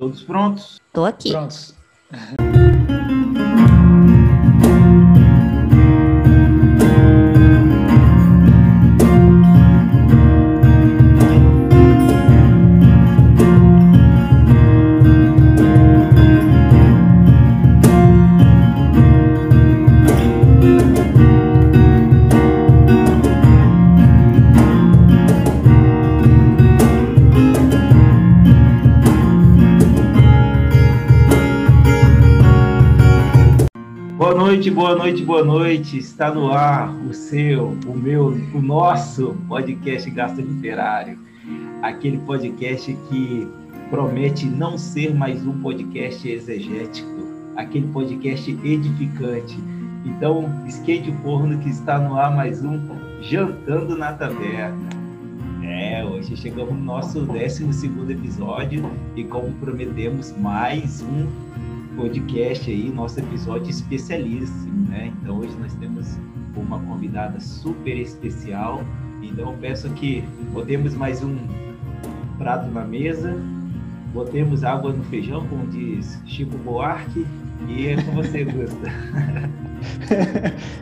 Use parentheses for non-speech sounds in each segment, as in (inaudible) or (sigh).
Todos prontos? Tô aqui. Prontos. (laughs) noite, boa noite. Está no ar o seu, o meu, o nosso podcast Gasto Literário. Aquele podcast que promete não ser mais um podcast exegético, aquele podcast edificante. Então, esquente o forno que está no ar mais um Jantando na Taverna. É, hoje chegamos no nosso 12 episódio e como prometemos, mais um podcast aí, nosso episódio especialíssimo, né? Então hoje nós temos uma convidada super especial. Então eu peço que botemos mais um prato na mesa, botemos água no feijão, como diz Chico Buarque, e é com você, (laughs) Gusta.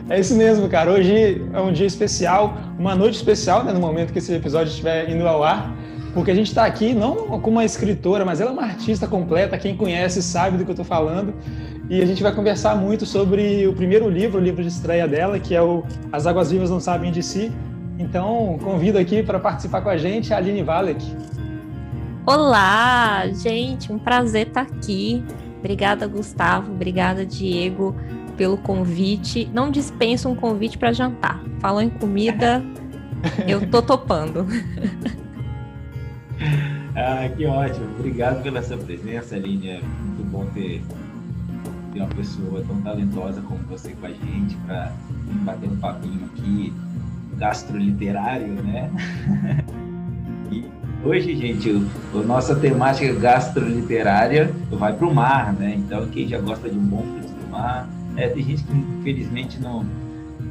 é isso mesmo, cara. Hoje é um dia especial, uma noite especial, né, no momento que esse episódio estiver indo ao ar porque a gente está aqui não com uma escritora, mas ela é uma artista completa. Quem conhece sabe do que eu estou falando. E a gente vai conversar muito sobre o primeiro livro, o livro de estreia dela, que é o As Águas Vivas Não Sabem de Si. Então, convido aqui para participar com a gente a Aline Valek. Olá, gente, um prazer estar tá aqui. Obrigada, Gustavo. Obrigada, Diego, pelo convite. Não dispensa um convite para jantar. Falou em comida, (laughs) eu tô topando. (laughs) Ah, que ótimo. Obrigado pela sua presença, Aline. É muito bom ter, ter uma pessoa tão talentosa como você com a gente para bater um papinho aqui gastroliterário, né? (laughs) e hoje, gente, a nossa temática gastroliterária vai para o mar, né? Então, quem já gosta de um bom fruto do mar, é, tem gente que infelizmente não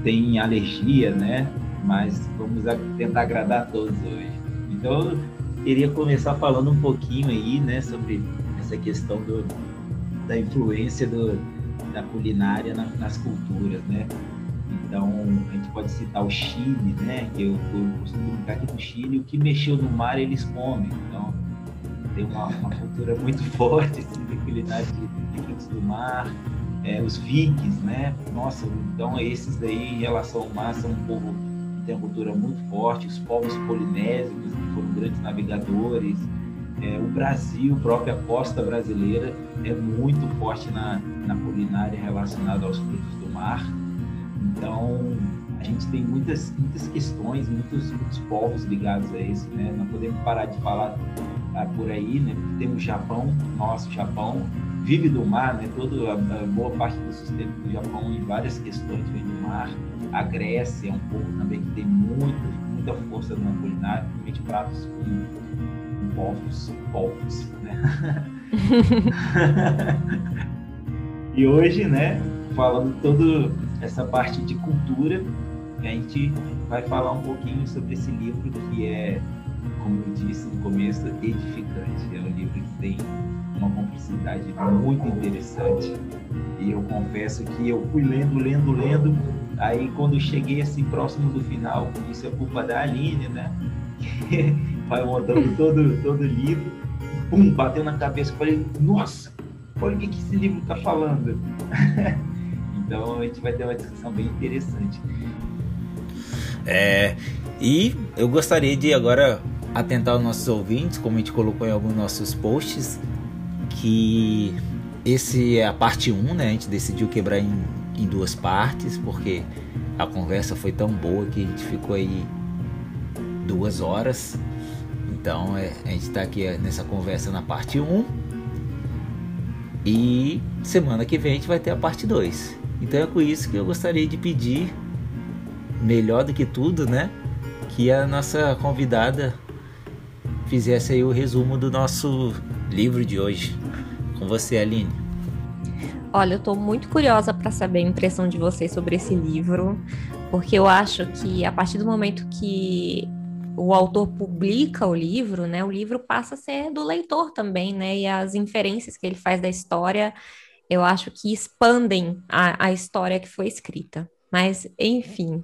tem alergia, né? Mas vamos tentar agradar todos hoje. Então, queria começar falando um pouquinho aí, né, sobre essa questão do, da influência do, da culinária na, nas culturas, né? Então, a gente pode citar o Chile, né? Que eu, eu costumo brincar aqui no Chile, o que mexeu no mar eles comem. Então, tem uma, uma cultura muito (laughs) forte assim, de culinária de, de frutos do mar. É, os vikings, né? Nossa, então esses daí em relação ao mar são um povo tem uma cultura muito forte. Os povos polinésicos, foram grandes navegadores. É, o Brasil, a própria costa brasileira, é muito forte na, na culinária relacionada aos frutos do mar. Então, a gente tem muitas, muitas questões, muitos, muitos povos ligados a isso, né? Não podemos parar de falar ah, por aí, né? Temos o Japão, nosso Japão, vive do mar, né? Toda a, boa parte do sustento do Japão em várias questões vem do mar. A Grécia é um povo também que tem muito, muita força na culinária, principalmente pratos com povos, povos, né? (laughs) e hoje, né, falando toda essa parte de cultura, a gente vai falar um pouquinho sobre esse livro que é, como eu disse no começo, edificante. É um livro que tem uma complexidade muito interessante. E eu confesso que eu fui lendo, lendo, lendo, Aí quando cheguei assim próximo do final, isso é culpa da Aline, né? (laughs) Vai montando todo, todo livro, pum, bateu na cabeça, falei, nossa, olha o que, que esse livro está falando. (laughs) então a gente vai ter uma discussão bem interessante. É, e eu gostaria de agora atentar os nossos ouvintes, como a gente colocou em alguns nossos posts, que esse é a parte 1, né? A gente decidiu quebrar em em duas partes, porque a conversa foi tão boa que a gente ficou aí duas horas. Então é, a gente está aqui nessa conversa na parte 1. E semana que vem a gente vai ter a parte 2. Então é com isso que eu gostaria de pedir, melhor do que tudo, né? Que a nossa convidada fizesse aí o resumo do nosso livro de hoje. Com você, Aline. Olha, eu estou muito curiosa para saber a impressão de vocês sobre esse livro, porque eu acho que a partir do momento que o autor publica o livro, né, o livro passa a ser do leitor também, né, e as inferências que ele faz da história, eu acho que expandem a, a história que foi escrita. Mas, enfim,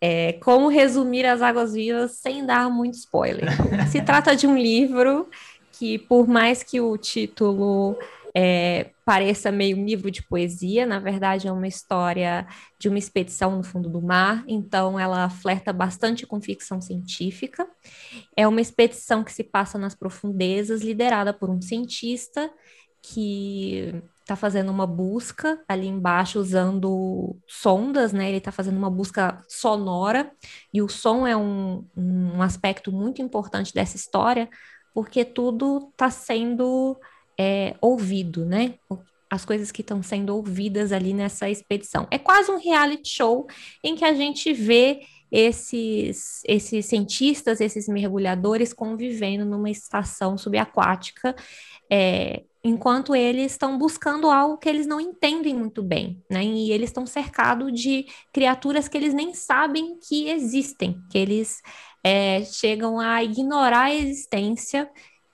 é, como resumir as Águas Vivas sem dar muito spoiler? Se trata de um livro que, por mais que o título é, pareça meio um livro de poesia, na verdade é uma história de uma expedição no fundo do mar, então ela flerta bastante com ficção científica. É uma expedição que se passa nas profundezas, liderada por um cientista que está fazendo uma busca ali embaixo usando sondas, né? Ele está fazendo uma busca sonora e o som é um, um aspecto muito importante dessa história porque tudo está sendo é, ouvido, né? As coisas que estão sendo ouvidas ali nessa expedição. É quase um reality show em que a gente vê esses, esses cientistas, esses mergulhadores convivendo numa estação subaquática, é, enquanto eles estão buscando algo que eles não entendem muito bem, né? E eles estão cercados de criaturas que eles nem sabem que existem, que eles é, chegam a ignorar a existência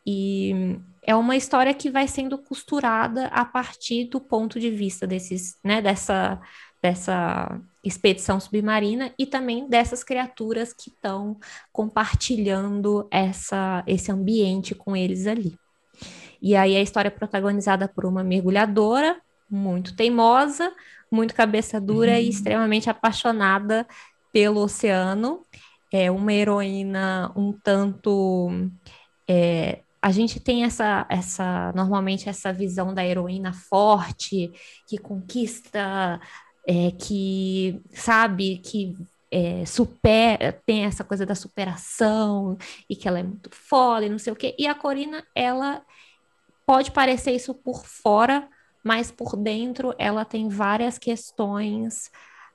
e é uma história que vai sendo costurada a partir do ponto de vista desses, né, dessa, dessa expedição submarina e também dessas criaturas que estão compartilhando essa, esse ambiente com eles ali. E aí a história é protagonizada por uma mergulhadora muito teimosa, muito cabeça dura uhum. e extremamente apaixonada pelo oceano. É uma heroína um tanto é, a gente tem essa, essa, normalmente essa visão da heroína forte, que conquista, é, que sabe, que é, supera, tem essa coisa da superação e que ela é muito foda e não sei o quê. E a Corina, ela pode parecer isso por fora, mas por dentro ela tem várias questões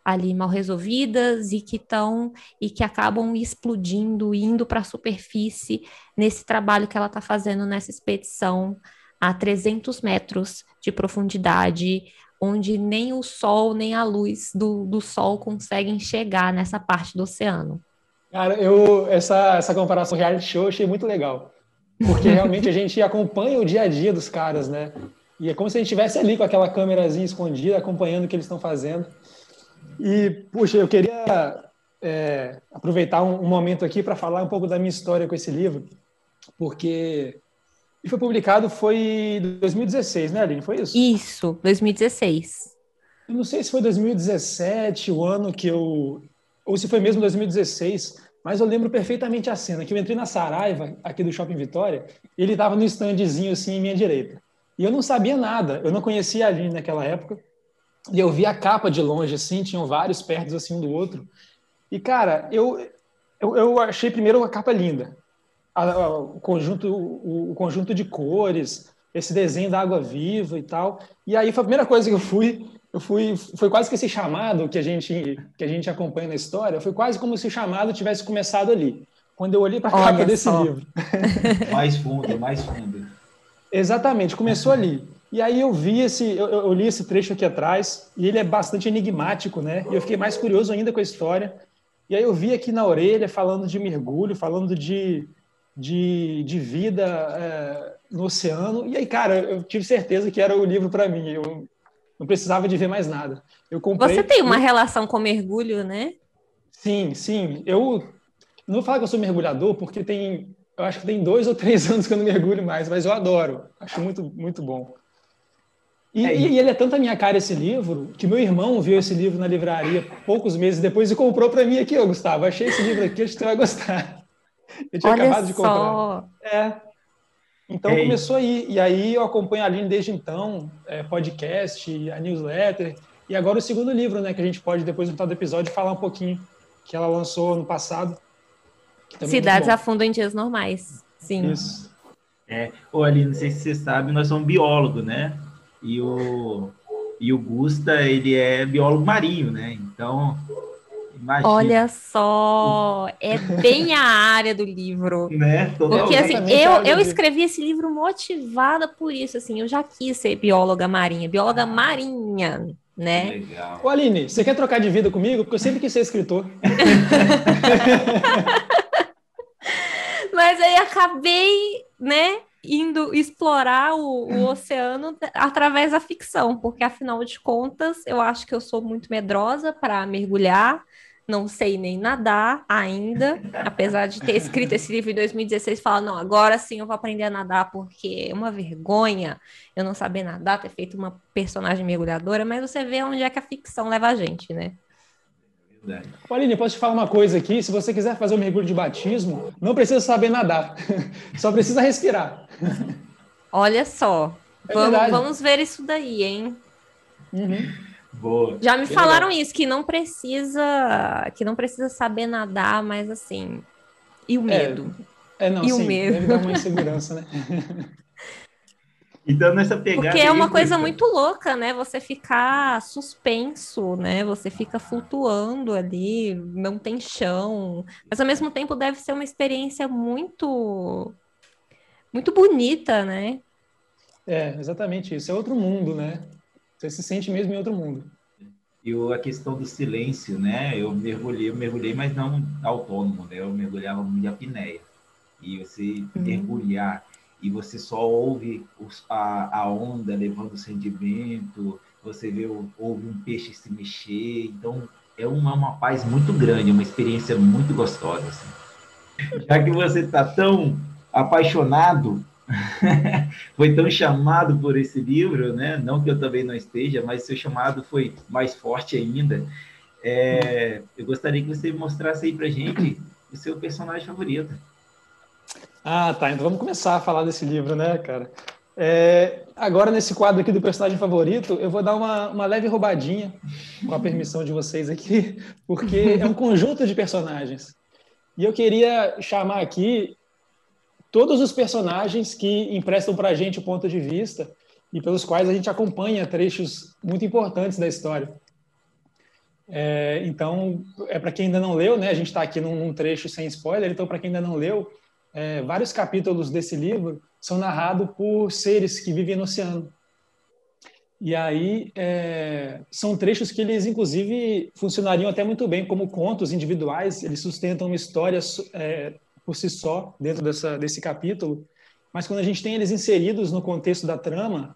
ali mal resolvidas e que estão e que acabam explodindo, indo para a superfície nesse trabalho que ela está fazendo nessa expedição a 300 metros de profundidade, onde nem o sol nem a luz do, do sol conseguem chegar nessa parte do oceano. Cara, eu essa essa comparação reality show achei muito legal, porque realmente a (laughs) gente acompanha o dia a dia dos caras, né? E é como se a gente estivesse ali com aquela câmerazinha escondida, acompanhando o que eles estão fazendo. E, puxa, eu queria é, aproveitar um, um, momento aqui para falar um pouco da minha história com esse livro, porque ele foi publicado foi em 2016, né, Aline? Foi isso? Isso, 2016. Eu não sei se foi 2017 o ano que eu. Ou se foi mesmo 2016, mas eu lembro perfeitamente a cena que eu entrei na Saraiva, aqui do Shopping Vitória, e ele estava no standzinho assim em minha direita. E eu não sabia nada, eu não conhecia a Aline naquela época. E eu vi a capa de longe, assim, tinham vários perto assim um do outro. E, cara, eu, eu, eu achei primeiro a capa linda. A, a, o, conjunto, o, o, conjunto de cores, esse desenho da água viva e tal. E aí foi a primeira coisa que eu fui, eu fui, foi quase que esse chamado que a gente, que a gente acompanha na história, foi quase como se o chamado tivesse começado ali. Quando eu olhei para a capa desse só. livro. (laughs) mais fundo, mais fundo. Exatamente, começou ali. E aí eu vi esse, eu, eu, li esse trecho aqui atrás, e ele é bastante enigmático, né? E eu fiquei mais curioso ainda com a história. E aí eu vi aqui na orelha falando de mergulho, falando de, de, de vida é, no oceano. E aí, cara, eu tive certeza que era o livro para mim. Eu não precisava de ver mais nada. Eu comprei. Você tem uma relação com mergulho, né? Sim, sim. Eu não vou falar que eu sou mergulhador, porque tem, eu acho que tem dois ou três (laughs) anos que eu não mergulho mais, mas eu adoro. Acho muito, muito bom. E, é, e, ele é tanto a minha cara esse livro, que meu irmão viu esse livro na livraria poucos meses depois e comprou para mim aqui, ô Gustavo. Achei esse livro aqui, acho que você vai gostar. (laughs) Eu tinha Olha acabado de comprar. Só. É. Então Ei. começou aí. E aí eu acompanho a Aline desde então, é, podcast, a newsletter. E agora o segundo livro, né? Que a gente pode, depois no tal do episódio, falar um pouquinho, que ela lançou no passado. É Cidades afundam em dias normais. Sim. Isso. É, ô Aline, não sei se você sabe, nós somos biólogos, né? E o, e o Gusta, ele é biólogo marinho, né? Então, imagina. Olha só, é bem a área do livro. (laughs) Né? Porque, assim, eu, eu escrevi esse livro motivada por isso, assim, eu já quis ser bióloga marinha, bióloga ah. marinha, né? Legal. Ô, Aline, você quer trocar de vida comigo? Porque eu sempre quis ser escritor. (laughs) Mas aí acabei, né, indo explorar o, o oceano através da ficção, porque afinal de contas, eu acho que eu sou muito medrosa para mergulhar não sei nem nadar ainda, (laughs) apesar de ter escrito esse livro em 2016, falar, não, agora sim eu vou aprender a nadar, porque é uma vergonha eu não saber nadar, ter feito uma personagem mergulhadora, mas você vê onde é que a ficção leva a gente, né? Aline, posso te falar uma coisa aqui? Se você quiser fazer um mergulho de batismo, não precisa saber nadar, (laughs) só precisa respirar. Olha só, é vamos, vamos, ver isso daí, hein? Uhum. Boa. Já me falaram isso, que não precisa, que não precisa saber nadar, mas assim, e o é, medo? É, é não, e sim, o medo? deve dar uma (laughs) insegurança, né? Então, nessa pegada. Porque é uma coisa muito louca, né? Você ficar suspenso, né? Você fica flutuando ali, não tem chão. Mas ao mesmo tempo deve ser uma experiência muito. muito bonita, né? É, exatamente isso. É outro mundo, né? Você se sente mesmo em outro mundo. E a questão do silêncio, né? Eu mergulhei, eu mergulhei, mas não autônomo, né? Eu mergulhava muito de apneia. E você uhum. mergulhar e você só ouve os, a, a onda levando o sedimento, você vê, ouve um peixe se mexer. Então, é uma, uma paz muito grande, uma experiência muito gostosa. Assim. Já que você está tão apaixonado (laughs) foi tão chamado por esse livro, né? Não que eu também não esteja, mas seu chamado foi mais forte ainda. É, eu gostaria que você mostrasse aí para gente o seu personagem favorito. Ah, tá. Então vamos começar a falar desse livro, né, cara? É, agora, nesse quadro aqui do personagem favorito, eu vou dar uma, uma leve roubadinha, com a permissão de vocês aqui, (laughs) porque é um conjunto de personagens. E eu queria chamar aqui todos os personagens que emprestam para a gente o ponto de vista e pelos quais a gente acompanha trechos muito importantes da história. É, então, é para quem ainda não leu, né? A gente está aqui num, num, trecho sem spoiler, então para quem ainda não leu, é, vários capítulos desse livro são narrados por seres que vivem no oceano. E aí é, são trechos que eles, inclusive, funcionariam até muito bem como contos individuais. Eles sustentam uma história é, por si só dentro dessa, desse capítulo, mas quando a gente tem eles inseridos no contexto da trama,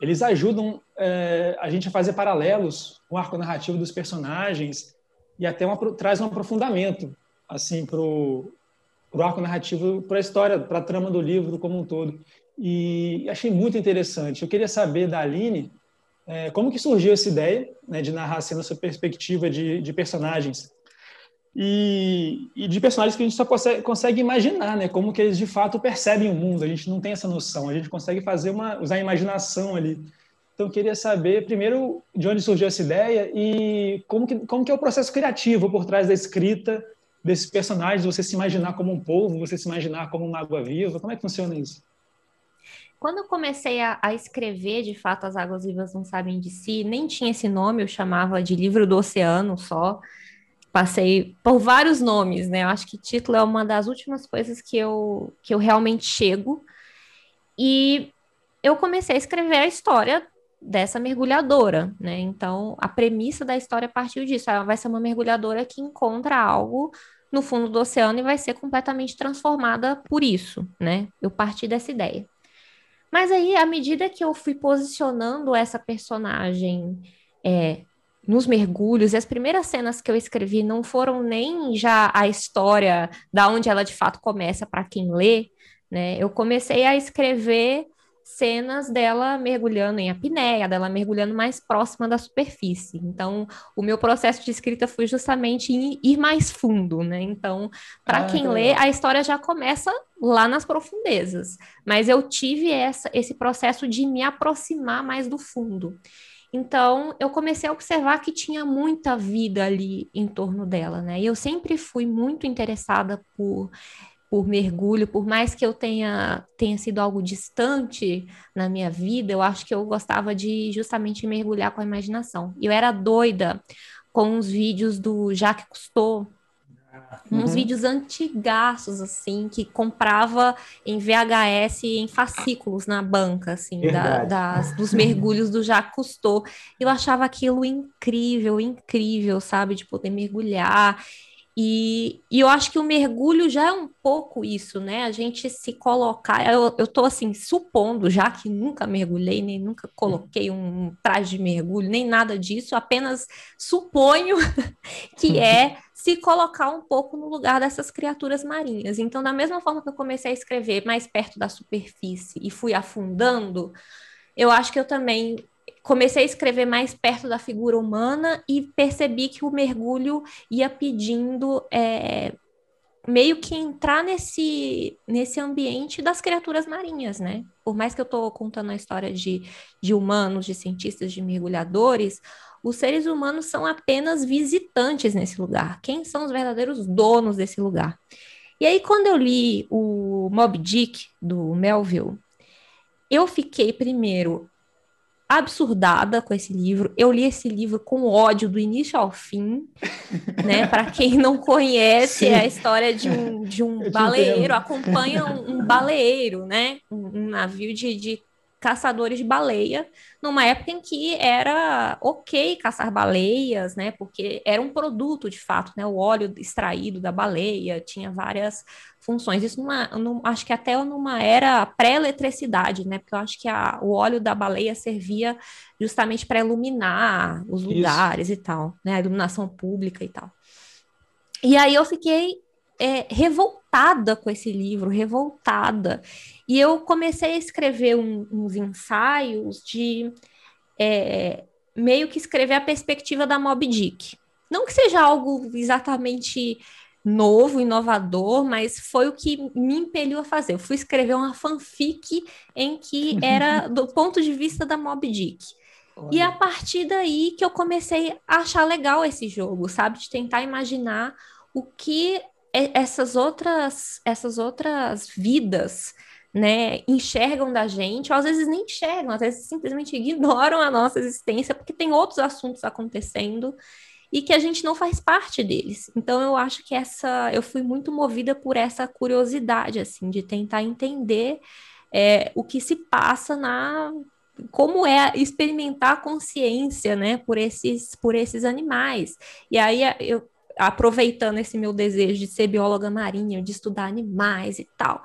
eles ajudam é, a gente a fazer paralelos com o arco narrativo dos personagens e até uma, traz um aprofundamento assim para o arco narrativo, para a história, para a trama do livro como um todo. E achei muito interessante. Eu queria saber da Aline é, como que surgiu essa ideia né, de narrar assim, nossa perspectiva de, de personagens e, e, de personagens que a gente só consegue, consegue, imaginar, né? Como que eles de fato percebem o mundo. A gente não tem essa noção. A gente consegue fazer uma usar a imaginação ali. Então eu queria saber primeiro de onde surgiu essa ideia e como que como que é o processo criativo por trás da escrita desses personagens. Você se imaginar como um povo, você se imaginar como uma água viva. Como é que funciona isso? Quando eu comecei a, a, escrever, de fato, As Águas Vivas Não Sabem de Si, nem tinha esse nome, eu chamava de Livro do Oceano só passei por vários nomes, né? Eu acho que título é uma das últimas coisas que eu, que eu realmente chego. E eu comecei a escrever a história dessa mergulhadora, né? Então, a premissa da história partiu disso. Ela vai ser uma mergulhadora que encontra algo no fundo do oceano e vai ser completamente transformada por isso, né? Eu parti dessa ideia. Mas aí, à medida que eu fui posicionando essa personagem é, nos mergulhos, e as primeiras cenas que eu escrevi não foram nem já a história da onde ela de fato começa para quem lê, né? Eu comecei a escrever cenas dela mergulhando em apneia, dela mergulhando mais próxima da superfície. Então, o meu processo de escrita foi justamente ir mais fundo, né? Então, para ah, quem lê, a história já começa lá nas profundezas, mas eu tive essa, esse processo de me aproximar mais do fundo. Então, eu comecei a observar que tinha muita vida ali em torno dela, né? E eu sempre fui muito interessada por por mergulho, por mais que eu tenha, tenha sido algo distante na minha vida, eu acho que eu gostava de justamente mergulhar com a imaginação. Eu era doida com os vídeos do Jacques Cousteau, Uhum. Uns vídeos antigaços, assim, que comprava em VHS em fascículos na banca, assim, da, das, dos mergulhos do Jacques Cousteau. Eu achava aquilo incrível, incrível, sabe? De poder mergulhar. E, e, eu acho que o mergulho já é um pouco isso, né? A gente se colocar. Eu, eu tô assim, supondo, já que nunca mergulhei, nem nunca coloquei um traje de mergulho, nem nada disso, apenas suponho (laughs) que é se colocar um pouco no lugar dessas criaturas marinhas. Então, da mesma forma que eu comecei a escrever mais perto da superfície e fui afundando, eu acho que eu também comecei a escrever mais perto da figura humana e percebi que o mergulho ia pedindo é, meio que entrar nesse, nesse ambiente das criaturas marinhas, né? Por mais que eu estou contando a história de, de humanos, de cientistas, de mergulhadores, os seres humanos são apenas visitantes nesse lugar. Quem são os verdadeiros donos desse lugar? E aí, quando eu li o Mob Dick, do Melville, eu fiquei primeiro absurdada com esse livro. Eu li esse livro com ódio do início ao fim, (laughs) né? Para quem não conhece, Sim. é a história de um, de um baleeiro, acompanha um, um, baleeiro, né? Um, um navio de, de caçadores de baleia, numa época em que era ok caçar baleias, né? Porque era um produto de fato, né? O óleo extraído da baleia tinha várias funções. Isso numa, num, acho que até numa era pré-eletricidade, né? Porque eu acho que a, o óleo da baleia servia justamente para iluminar os lugares Isso. e tal, né? A iluminação pública e tal. E aí eu fiquei é, revoltada com esse livro, revoltada. E eu comecei a escrever um, uns ensaios de é, meio que escrever a perspectiva da Mob Dick. Não que seja algo exatamente novo, inovador, mas foi o que me impeliu a fazer. Eu fui escrever uma fanfic em que era (laughs) do ponto de vista da Mob Dick. Olha. E a partir daí que eu comecei a achar legal esse jogo, sabe? De tentar imaginar o que essas outras essas outras vidas né, enxergam da gente, ou às vezes nem enxergam, às vezes simplesmente ignoram a nossa existência porque tem outros assuntos acontecendo e que a gente não faz parte deles. Então eu acho que essa eu fui muito movida por essa curiosidade assim de tentar entender é, o que se passa na como é experimentar a consciência, né, por esses por esses animais. E aí eu aproveitando esse meu desejo de ser bióloga marinha, de estudar animais e tal,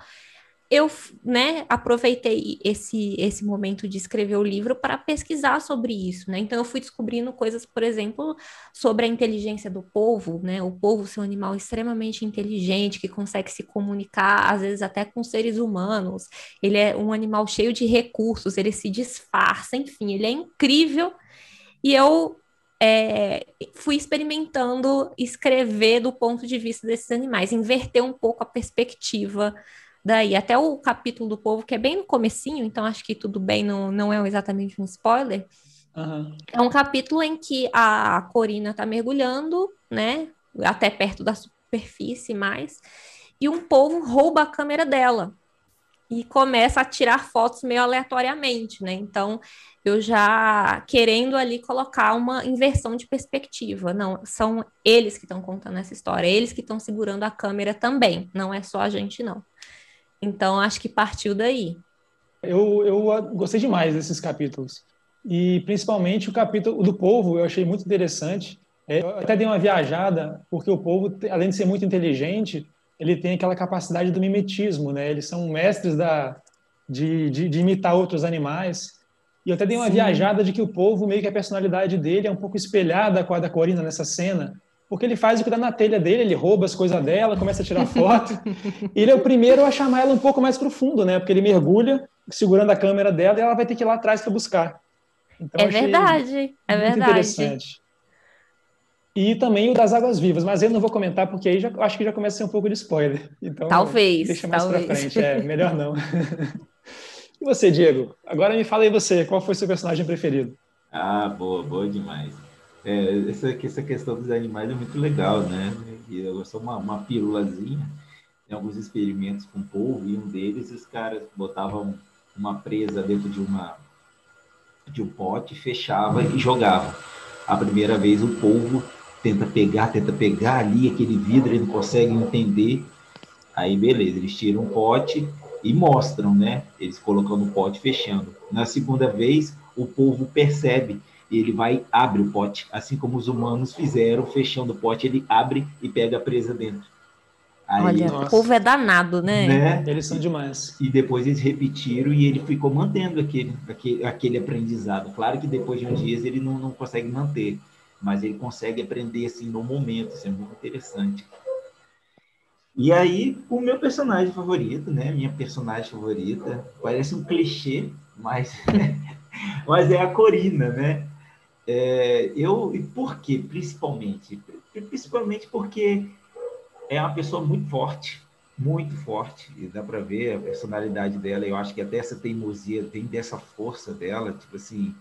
eu né, aproveitei esse, esse momento de escrever o livro para pesquisar sobre isso, né? Então eu fui descobrindo coisas, por exemplo, sobre a inteligência do povo, né? O povo ser um animal extremamente inteligente, que consegue se comunicar, às vezes até com seres humanos. Ele é um animal cheio de recursos, ele se disfarça, enfim, ele é incrível. E eu é, fui experimentando escrever do ponto de vista desses animais, inverter um pouco a perspectiva daí. Até o capítulo do povo, que é bem no comecinho, então acho que tudo bem, não, não é exatamente um spoiler. Uhum. É um capítulo em que a Corina está mergulhando, né? Até perto da superfície mais, e um povo rouba a câmera dela e começa a tirar fotos meio aleatoriamente, né? Então, eu já querendo ali colocar uma inversão de perspectiva. Não, são eles que estão contando essa história, eles que estão segurando a câmera também, não é só a gente, não. Então, acho que partiu daí. Eu, eu gostei demais desses capítulos. E principalmente o capítulo do povo, eu achei muito interessante. É, eu até dei uma viajada, porque o povo, além de ser muito inteligente, ele tem aquela capacidade do mimetismo, né? Eles são mestres da, de, de, de imitar outros animais. E eu até dei uma Sim. viajada de que o povo, meio que a personalidade dele é um pouco espelhada com a da Corina nessa cena, porque ele faz o que dá na telha dele, ele rouba as coisas dela, começa a tirar foto. (laughs) ele é o primeiro a chamar ela um pouco mais para o fundo, né? Porque ele mergulha, segurando a câmera dela, e ela vai ter que ir lá atrás para buscar. Então, é verdade, é verdade. Interessante. E também o das águas vivas, mas eu não vou comentar porque aí já, acho que já começa a ser um pouco de spoiler. Então, talvez. Deixa mais para frente, é melhor não. (laughs) e você, Diego? Agora me fala aí você, qual foi seu personagem preferido? Ah, boa, boa demais. É, essa, essa questão dos animais é muito legal, né? Eu sou uma, uma pirulazinha, tem alguns experimentos com polvo, e um deles os caras botavam uma presa dentro de uma de um pote, fechava e jogava. A primeira vez o polvo tenta pegar, tenta pegar ali aquele vidro, ele não consegue entender. Aí beleza, eles tiram um pote e mostram, né? Eles colocando o pote fechando. Na segunda vez, o povo percebe ele vai abre o pote, assim como os humanos fizeram, fechando o pote, ele abre e pega a presa dentro. Aí, Olha, nossa. o povo é danado, né? né? Eles são demais. E depois eles repetiram e ele ficou mantendo aquele, aquele, aquele aprendizado. Claro que depois de uns dias ele não, não consegue manter, mas ele consegue aprender assim no momento, isso é muito interessante. E aí, o meu personagem favorito, né? Minha personagem favorita, parece um clichê, mas, (laughs) mas é a Corina, né? É, eu, e por quê, principalmente? Principalmente porque é uma pessoa muito forte, muito forte, e dá para ver a personalidade dela. Eu acho que até essa teimosia vem dessa força dela, tipo assim,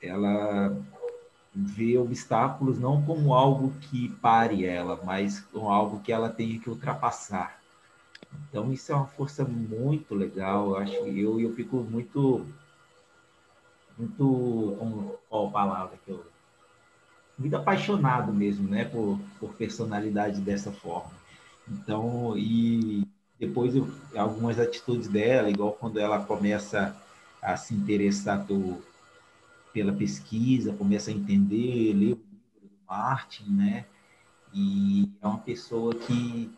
ela vê obstáculos não como algo que pare ela, mas como algo que ela tenha que ultrapassar. Então isso é uma força muito legal, eu acho. Eu eu fico muito muito com qual palavra que eu muito apaixonado mesmo, né, por, por personalidade dessa forma. Então, e depois eu, algumas atitudes dela, igual quando ela começa a se interessar do, pela pesquisa, começa a entender, ler o livro do Martin, né, e é uma pessoa que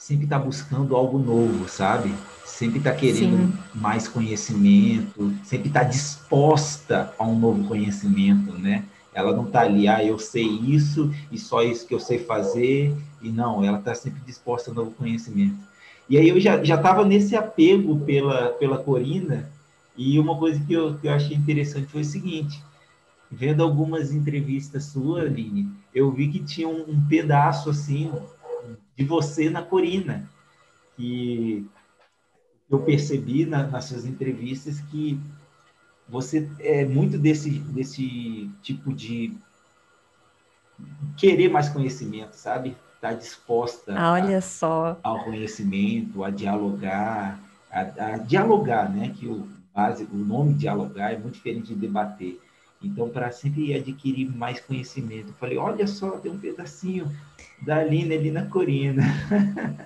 sempre está buscando algo novo, sabe? Sempre está querendo Sim. mais conhecimento, sempre está disposta a um novo conhecimento, né? Ela não está ali, ah, eu sei isso e só isso que eu sei fazer, e não, ela está sempre disposta a novo conhecimento. E aí eu já estava nesse apego pela, pela Corina, e uma coisa que eu, que eu achei interessante foi o seguinte, vendo algumas entrevistas suas, Aline, eu vi que tinha um, um pedaço, assim, de você na Corina, que eu percebi na, nas suas entrevistas que você é muito desse, desse tipo de querer mais conhecimento, sabe? Estar tá disposta ah, Olha a, só. ao conhecimento, a dialogar, a, a, dialogar, né? Que o básico, o nome dialogar é muito diferente de debater. Então, para sempre adquirir mais conhecimento, falei, olha só, tem um pedacinho da Aline ali na Corina. (laughs)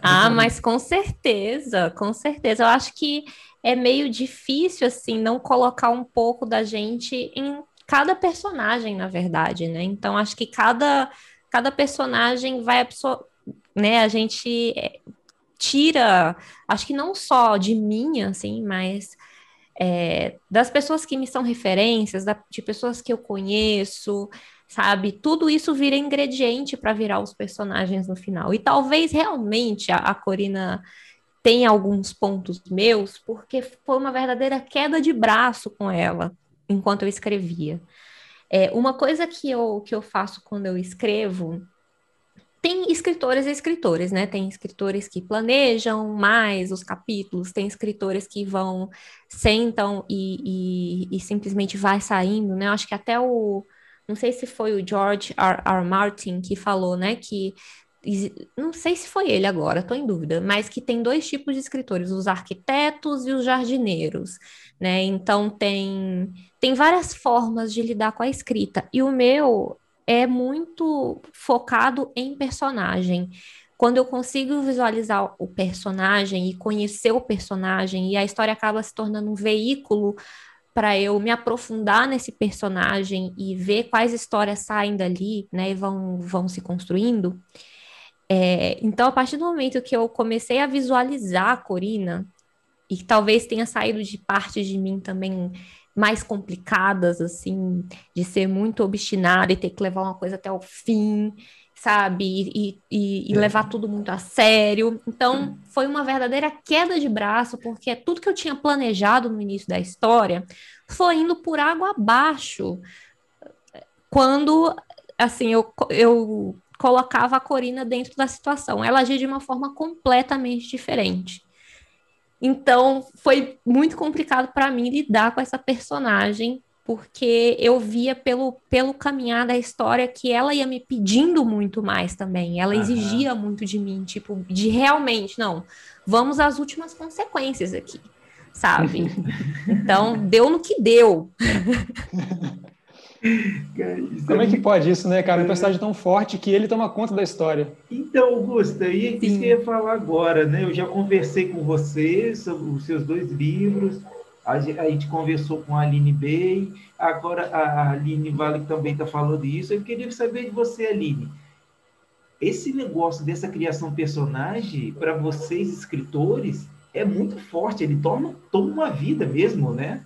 Ah, mas com certeza, com certeza. Eu acho que é meio difícil, assim, não colocar um pouco da gente em cada personagem, na verdade, né? Então, acho que cada, cada personagem vai absorver, né? A gente é, tira, acho que não só de mim, assim, mas é, das pessoas que me são referências, da, de pessoas que eu conheço, sabe? Tudo isso vira ingrediente para virar os personagens no final. E talvez realmente a, a Corina tem alguns pontos meus, porque foi uma verdadeira queda de braço com ela enquanto eu escrevia. É, uma coisa que eu, que eu faço quando eu escrevo, tem escritores e escritores, né? Tem escritores que planejam mais os capítulos, tem escritores que vão, sentam e, e, e simplesmente vai saindo, né? Acho que até o, não sei se foi o George R. R. Martin que falou, né, que não sei se foi ele agora, estou em dúvida, mas que tem dois tipos de escritores, os arquitetos e os jardineiros, né? Então tem tem várias formas de lidar com a escrita. E o meu é muito focado em personagem. Quando eu consigo visualizar o personagem e conhecer o personagem e a história acaba se tornando um veículo para eu me aprofundar nesse personagem e ver quais histórias saem dali, né, e vão, vão se construindo, é, então, a partir do momento que eu comecei a visualizar a Corina, e talvez tenha saído de partes de mim também mais complicadas, assim, de ser muito obstinada e ter que levar uma coisa até o fim, sabe? E, e, e é. levar tudo muito a sério. Então, foi uma verdadeira queda de braço, porque tudo que eu tinha planejado no início da história foi indo por água abaixo. Quando, assim, eu, eu colocava a Corina dentro da situação. Ela agia de uma forma completamente diferente. Então, foi muito complicado para mim lidar com essa personagem, porque eu via pelo, pelo caminhar da história que ela ia me pedindo muito mais também. Ela uhum. exigia muito de mim, tipo, de realmente, não, vamos às últimas consequências aqui, sabe? (laughs) então, deu no que deu. (laughs) Como é que pode isso, né, cara? Um personagem tão forte que ele toma conta da história. Então, Augusta, e isso que eu ia falar agora, né? Eu já conversei com você sobre os seus dois livros a, gente conversou com a Aline Bey, agora a Aline Vale também está falando isso. Eu queria saber de você, Aline. Esse negócio dessa criação personagem, para vocês, escritores, é muito forte. Ele toma, toma uma vida mesmo, né?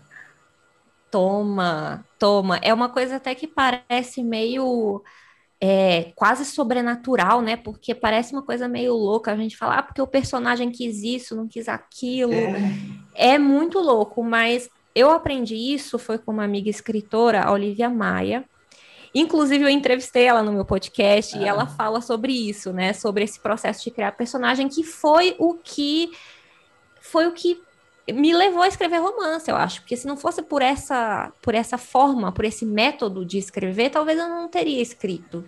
Toma, toma. É uma coisa até que parece meio é, quase sobrenatural, né? Porque parece uma coisa meio louca a gente falar, ah, porque o personagem quis isso, não quis aquilo. É. é muito louco, mas eu aprendi isso foi com uma amiga escritora, a Olivia Maia. Inclusive, eu entrevistei ela no meu podcast ah. e ela fala sobre isso, né? Sobre esse processo de criar personagem, que foi o que foi o que me levou a escrever romance, eu acho, porque se não fosse por essa, por essa forma, por esse método de escrever, talvez eu não teria escrito.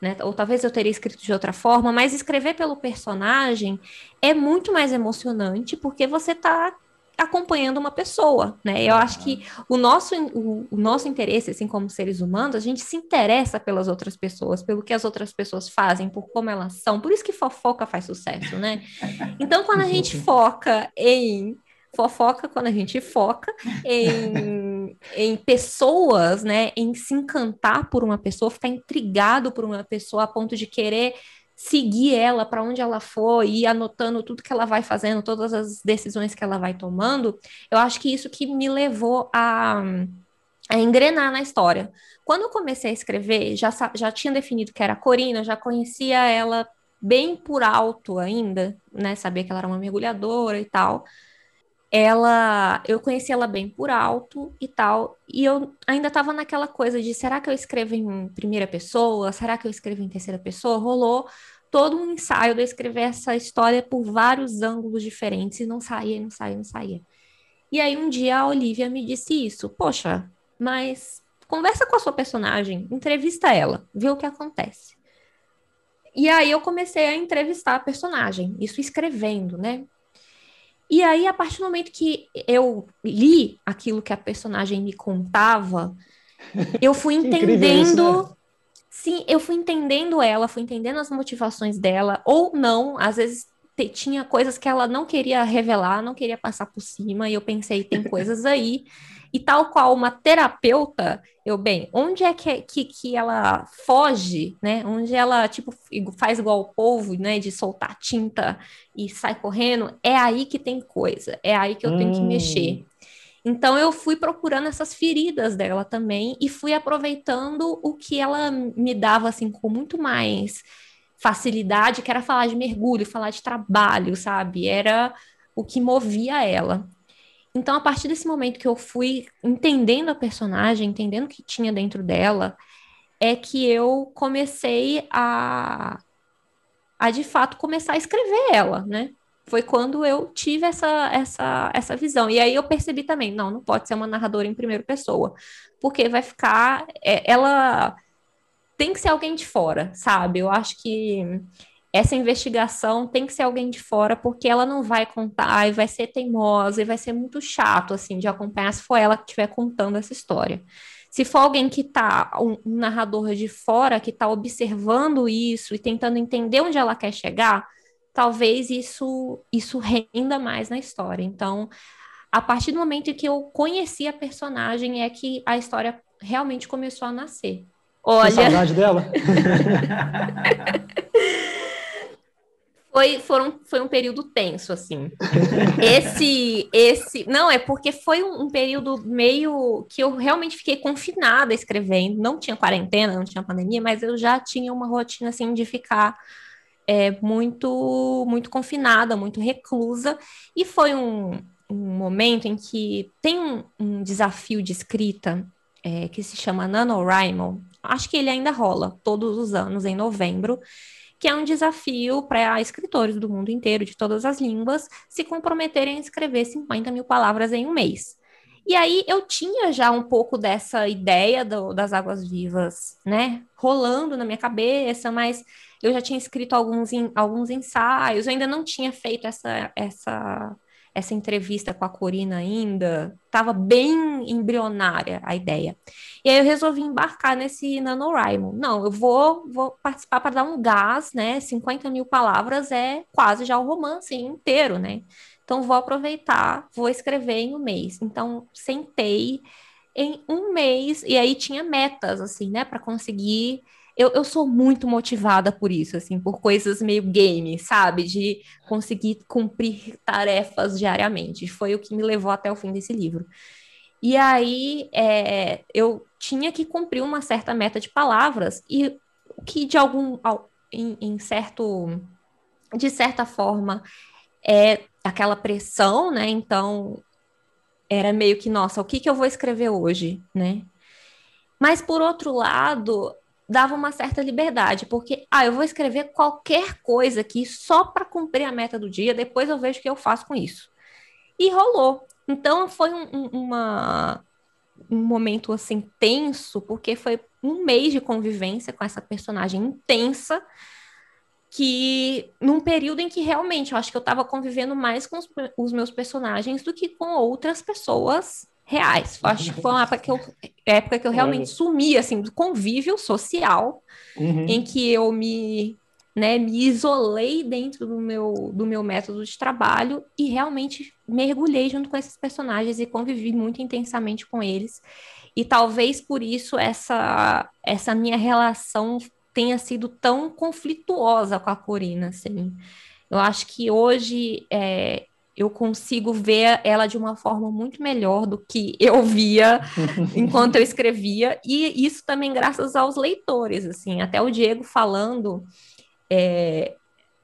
Né? Ou talvez eu teria escrito de outra forma, mas escrever pelo personagem é muito mais emocionante porque você está acompanhando uma pessoa, né? Eu acho que o nosso, o, o, nosso interesse, assim como seres humanos, a gente se interessa pelas outras pessoas, pelo que as outras pessoas fazem, por como elas são. Por isso que fofoca faz sucesso, né? Então, quando a gente foca em fofoca quando a gente foca em, em pessoas, né? Em se encantar por uma pessoa, ficar intrigado por uma pessoa a ponto de querer seguir ela para onde ela for e anotando tudo que ela vai fazendo, todas as decisões que ela vai tomando. Eu acho que isso que me levou a, a engrenar na história. Quando eu comecei a escrever, já, já tinha definido que era Corina, já conhecia ela bem por alto ainda, né? Sabia que ela era uma mergulhadora e tal ela, eu conheci ela bem por alto e tal, e eu ainda estava naquela coisa de será que eu escrevo em primeira pessoa? Será que eu escrevo em terceira pessoa? Rolou todo um ensaio de escrever essa história por vários ângulos diferentes e não saía, não saía, não saía. E aí um dia a Olivia me disse isso, poxa, mas conversa com a sua personagem, entrevista ela, vê o que acontece. E aí eu comecei a entrevistar a personagem, isso escrevendo, né? E aí, a partir do momento que eu li aquilo que a personagem me contava, eu (laughs) fui entendendo. Isso, né? Sim, eu fui entendendo ela, fui entendendo as motivações dela, ou não, às vezes tinha coisas que ela não queria revelar, não queria passar por cima, e eu pensei, tem coisas aí e tal qual uma terapeuta, eu, bem, onde é que, que, que ela foge, né? Onde ela, tipo, faz igual o povo, né? De soltar tinta e sai correndo, é aí que tem coisa, é aí que eu tenho que hum. mexer. Então eu fui procurando essas feridas dela também e fui aproveitando o que ela me dava assim com muito mais facilidade, que era falar de mergulho, falar de trabalho, sabe? Era o que movia ela. Então, a partir desse momento que eu fui entendendo a personagem, entendendo o que tinha dentro dela, é que eu comecei a, a de fato começar a escrever ela, né? Foi quando eu tive essa, essa, essa visão. E aí eu percebi também, não, não pode ser uma narradora em primeira pessoa, porque vai ficar. É, ela tem que ser alguém de fora, sabe? Eu acho que essa investigação tem que ser alguém de fora, porque ela não vai contar e vai ser teimosa e vai ser muito chato, assim, de acompanhar se for ela que estiver contando essa história. Se for alguém que está, um, um narrador de fora, que está observando isso e tentando entender onde ela quer chegar, talvez isso, isso renda mais na história. Então, a partir do momento em que eu conheci a personagem, é que a história realmente começou a nascer. Olha. Tem saudade dela? (laughs) Foi, foram, foi um período tenso, assim. Esse, esse, não, é porque foi um, um, período meio que eu realmente fiquei confinada escrevendo. Não tinha quarentena, não tinha pandemia, mas eu já tinha uma rotina, assim, de ficar é, muito, muito confinada, muito reclusa. E foi um, um momento em que tem um, um desafio de escrita é, que se chama NaNoWriMo. Acho que ele ainda rola todos os anos, em novembro que é um desafio para escritores do mundo inteiro, de todas as línguas, se comprometerem a escrever 50 mil palavras em um mês. E aí eu tinha já um pouco dessa ideia do, das águas vivas, né, rolando na minha cabeça, mas eu já tinha escrito alguns, alguns ensaios, eu ainda não tinha feito essa, essa essa entrevista com a Corina ainda, estava bem embrionária a ideia. E aí eu resolvi embarcar nesse NaNoWriMo. Não, eu vou, vou participar para dar um gás, né? 50 mil palavras é quase já o romance inteiro, né? Então, vou aproveitar, vou escrever em um mês. Então, sentei em um mês, e aí tinha metas, assim, né, para conseguir. Eu, eu sou muito motivada por isso, assim, por coisas meio game, sabe? De conseguir cumprir tarefas diariamente. Foi o que me levou até o fim desse livro. E aí é, eu tinha que cumprir uma certa meta de palavras, e que de algum. Em, em certo. De certa forma, é aquela pressão, né? Então, era meio que, nossa, o que, que eu vou escrever hoje, né? Mas, por outro lado, dava uma certa liberdade, porque, ah, eu vou escrever qualquer coisa aqui só para cumprir a meta do dia, depois eu vejo o que eu faço com isso. E rolou. Então, foi um, um, uma, um momento, assim, tenso, porque foi um mês de convivência com essa personagem intensa, que num período em que realmente eu acho que eu estava convivendo mais com os, os, meus personagens do que com outras pessoas reais. Eu acho que foi uma época que eu, época que eu realmente sumi assim do convívio social, uhum. em que eu me né, me isolei dentro do meu, do meu método de trabalho e realmente mergulhei junto com esses personagens e convivi muito intensamente com eles. E talvez por isso essa, essa minha relação tenha sido tão conflituosa com a Corina, assim. Eu acho que hoje é, eu consigo ver ela de uma forma muito melhor do que eu via (laughs) enquanto eu escrevia, e isso também graças aos leitores, assim, até o Diego falando, é,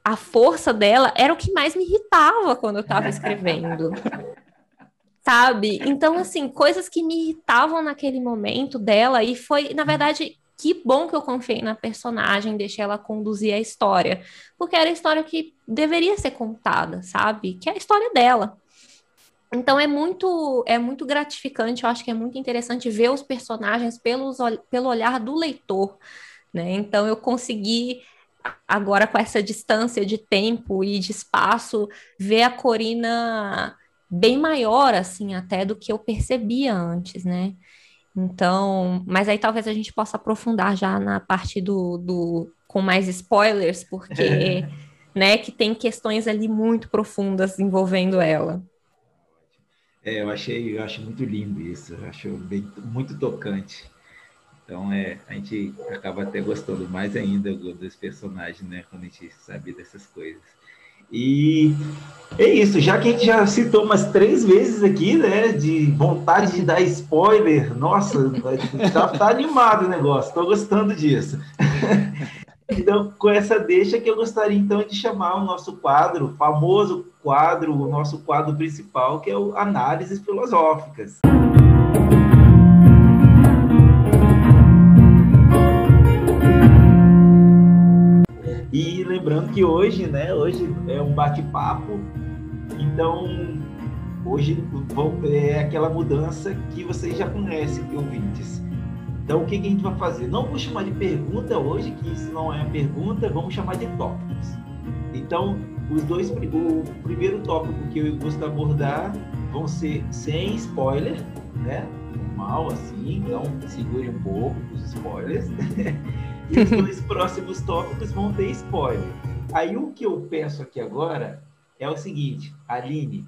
a força dela era o que mais me irritava quando eu estava escrevendo. (laughs) Sabe? Então, assim, coisas que me irritavam naquele momento dela, e foi, na verdade, que bom que eu confiei na personagem, deixei ela conduzir a história, porque era a história que deveria ser contada, sabe? Que é a história dela. Então é muito é muito gratificante, eu acho que é muito interessante ver os personagens pelos, pelo olhar do leitor, né? Então eu consegui agora com essa distância de tempo e de espaço ver a Corina bem maior assim até do que eu percebia antes, né? Então, mas aí talvez a gente possa aprofundar já na parte do, do com mais spoilers, porque (laughs) né, que tem questões ali muito profundas envolvendo ela. É, eu achei, eu acho muito lindo isso, eu acho bem, muito tocante. Então, é, a gente acaba até gostando mais ainda dos personagens, né, quando a gente sabe dessas coisas. E é isso, já que a gente já citou umas três vezes aqui, né, de vontade de dar spoiler, nossa, (laughs) tá, tá animado o negócio, estou gostando disso. (laughs) Então, com essa deixa que eu gostaria então de chamar o nosso quadro, famoso quadro, o nosso quadro principal, que é o Análises Filosóficas. E lembrando que hoje, né, hoje é um bate-papo, então hoje é aquela mudança que vocês já conhecem, ouvintes. Então o que, que a gente vai fazer? Não vou chamar de pergunta hoje, que isso não é pergunta, vamos chamar de tópicos. Então, os dois, o primeiro tópico que eu gosto de abordar vão ser sem spoiler, né? Normal, assim, então segure um pouco os spoilers. (laughs) E os dois próximos tópicos vão ter spoiler. Aí o que eu peço aqui agora é o seguinte, Aline,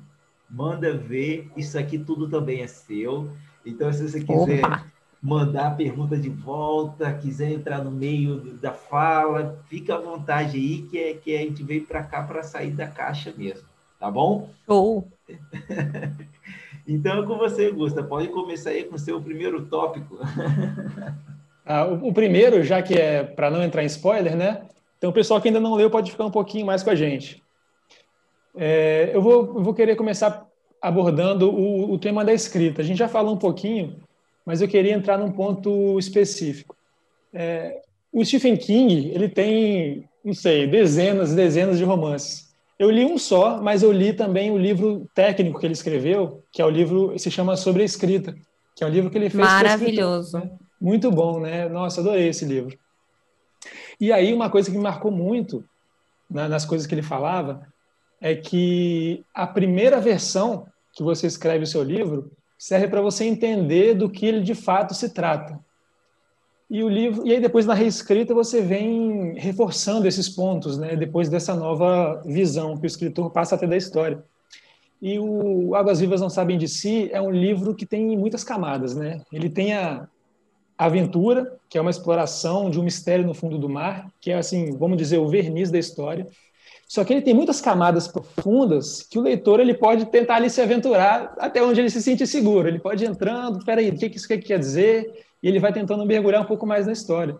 manda ver, isso aqui tudo também é seu. Então, se você quiser Opa. mandar a pergunta de volta, quiser entrar no meio da fala, fica à vontade aí, que, é, que a gente veio para cá para sair da caixa mesmo. Tá bom? Show! (laughs) então, é com você, Gusta. Pode começar aí com o seu primeiro tópico. (laughs) Ah, o, o, primeiro, já que é para não entrar em spoiler, né? Então, o pessoal que ainda não leu pode ficar um pouquinho mais com a gente. É, eu, vou, eu vou querer começar abordando o, o tema da escrita. A gente já falou um pouquinho, mas eu queria entrar num ponto específico. É, o Stephen King, ele tem, não sei, dezenas e dezenas de romances. Eu li um só, mas eu li também o livro técnico que ele escreveu, que é o livro se chama Sobre a Escrita, que é um livro que ele fez. Maravilhoso. Muito bom, né? Nossa, adorei esse livro. E aí, uma coisa que me marcou muito né, nas coisas que ele falava é que a primeira versão que você escreve o seu livro serve para você entender do que ele de fato se trata. E o livro, e aí depois na reescrita você vem reforçando esses pontos, né? Depois dessa nova visão que o escritor passa até da história. E o Águas Vivas Não Sabem de Si é um livro que tem muitas camadas, né? Ele tem a aventura, que é uma exploração de um mistério no fundo do mar, que é, assim, vamos dizer, o verniz da história. Só que ele tem muitas camadas profundas que o leitor ele pode tentar ali se aventurar até onde ele se sente seguro. Ele pode ir entrando, peraí, o que isso quer dizer? E ele vai tentando mergulhar um pouco mais na história.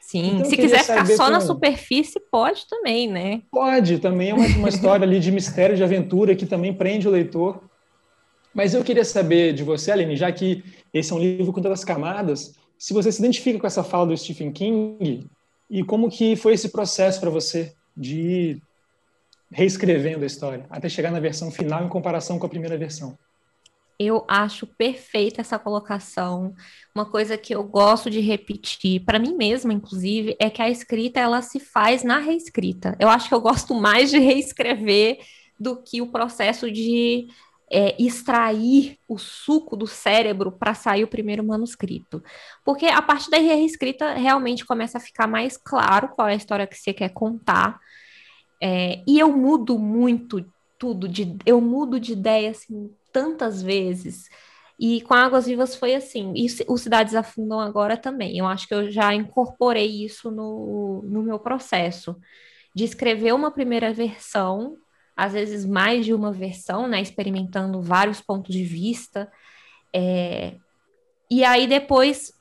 Sim, então, se quiser ficar só como... na superfície, pode também, né? Pode, também é uma, uma história ali de mistério, de aventura, que também prende o leitor. Mas eu queria saber de você, Aline, já que esse é um livro com todas as camadas, se você se identifica com essa fala do Stephen King e como que foi esse processo para você de ir reescrevendo a história até chegar na versão final em comparação com a primeira versão. Eu acho perfeita essa colocação. Uma coisa que eu gosto de repetir, para mim mesma, inclusive, é que a escrita ela se faz na reescrita. Eu acho que eu gosto mais de reescrever do que o processo de é, extrair o suco do cérebro para sair o primeiro manuscrito. Porque a partir da reescrita realmente começa a ficar mais claro qual é a história que você quer contar. É, e eu mudo muito tudo, de, eu mudo de ideia assim, tantas vezes. E com Águas Vivas foi assim. E o Cidades Afundam agora também. Eu acho que eu já incorporei isso no, no meu processo. De escrever uma primeira versão, às vezes mais de uma versão, né? Experimentando vários pontos de vista. É, e aí depois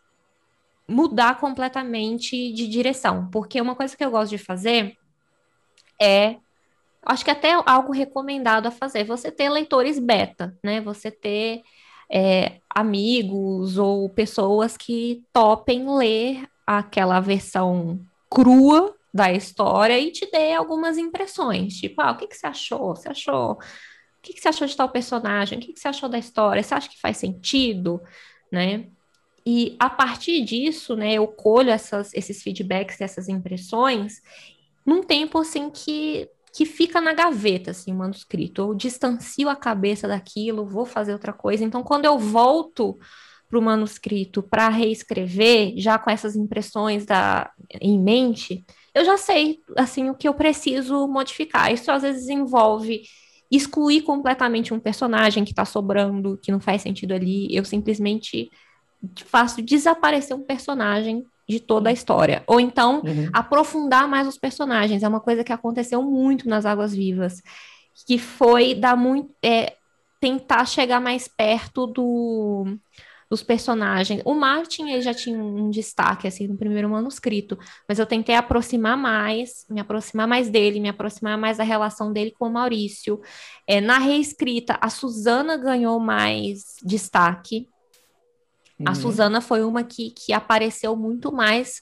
mudar completamente de direção. Porque uma coisa que eu gosto de fazer é acho que até algo recomendado a fazer, você ter leitores beta, né? Você ter é, amigos ou pessoas que topem ler aquela versão crua da história e te dê algumas impressões, tipo, ah, o que, que você achou? Você achou? O que, que você achou de tal personagem? O que, que você achou da história? Você acha que faz sentido, né? E a partir disso, né, eu colho essas, esses feedbacks, essas impressões, num tempo assim que que fica na gaveta, assim, o manuscrito. Eu distancio a cabeça daquilo, vou fazer outra coisa. Então, quando eu volto para o manuscrito para reescrever, já com essas impressões da, em mente, eu já sei, assim, o que eu preciso modificar. Isso às vezes envolve excluir completamente um personagem que está sobrando, que não faz sentido ali. Eu simplesmente faço desaparecer um personagem de toda a história. Ou então, uhum. aprofundar mais os personagens. É uma coisa que aconteceu muito nas Águas Vivas, que foi dar muito. É, tentar chegar mais perto do, dos personagens. O Martin ele já tinha um destaque assim no primeiro manuscrito, mas eu tentei aproximar mais, me aproximar mais dele, me aproximar mais da relação dele com o Maurício. É, na reescrita, a Susana ganhou mais destaque. A uhum. Suzana foi uma que, que apareceu muito mais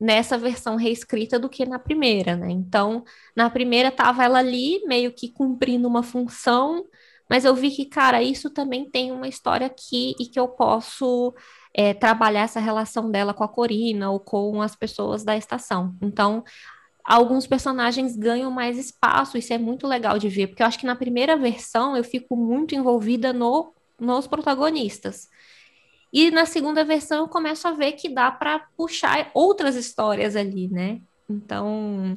nessa versão reescrita do que na primeira, né? Então, na primeira tava ela ali meio que cumprindo uma função, mas eu vi que, cara, isso também tem uma história aqui e que eu posso é, trabalhar essa relação dela com a Corina ou com as pessoas da estação. Então, alguns personagens ganham mais espaço, isso é muito legal de ver, porque eu acho que na primeira versão eu fico muito envolvida no, nos protagonistas. E na segunda versão eu começo a ver que dá para puxar outras histórias ali, né? Então,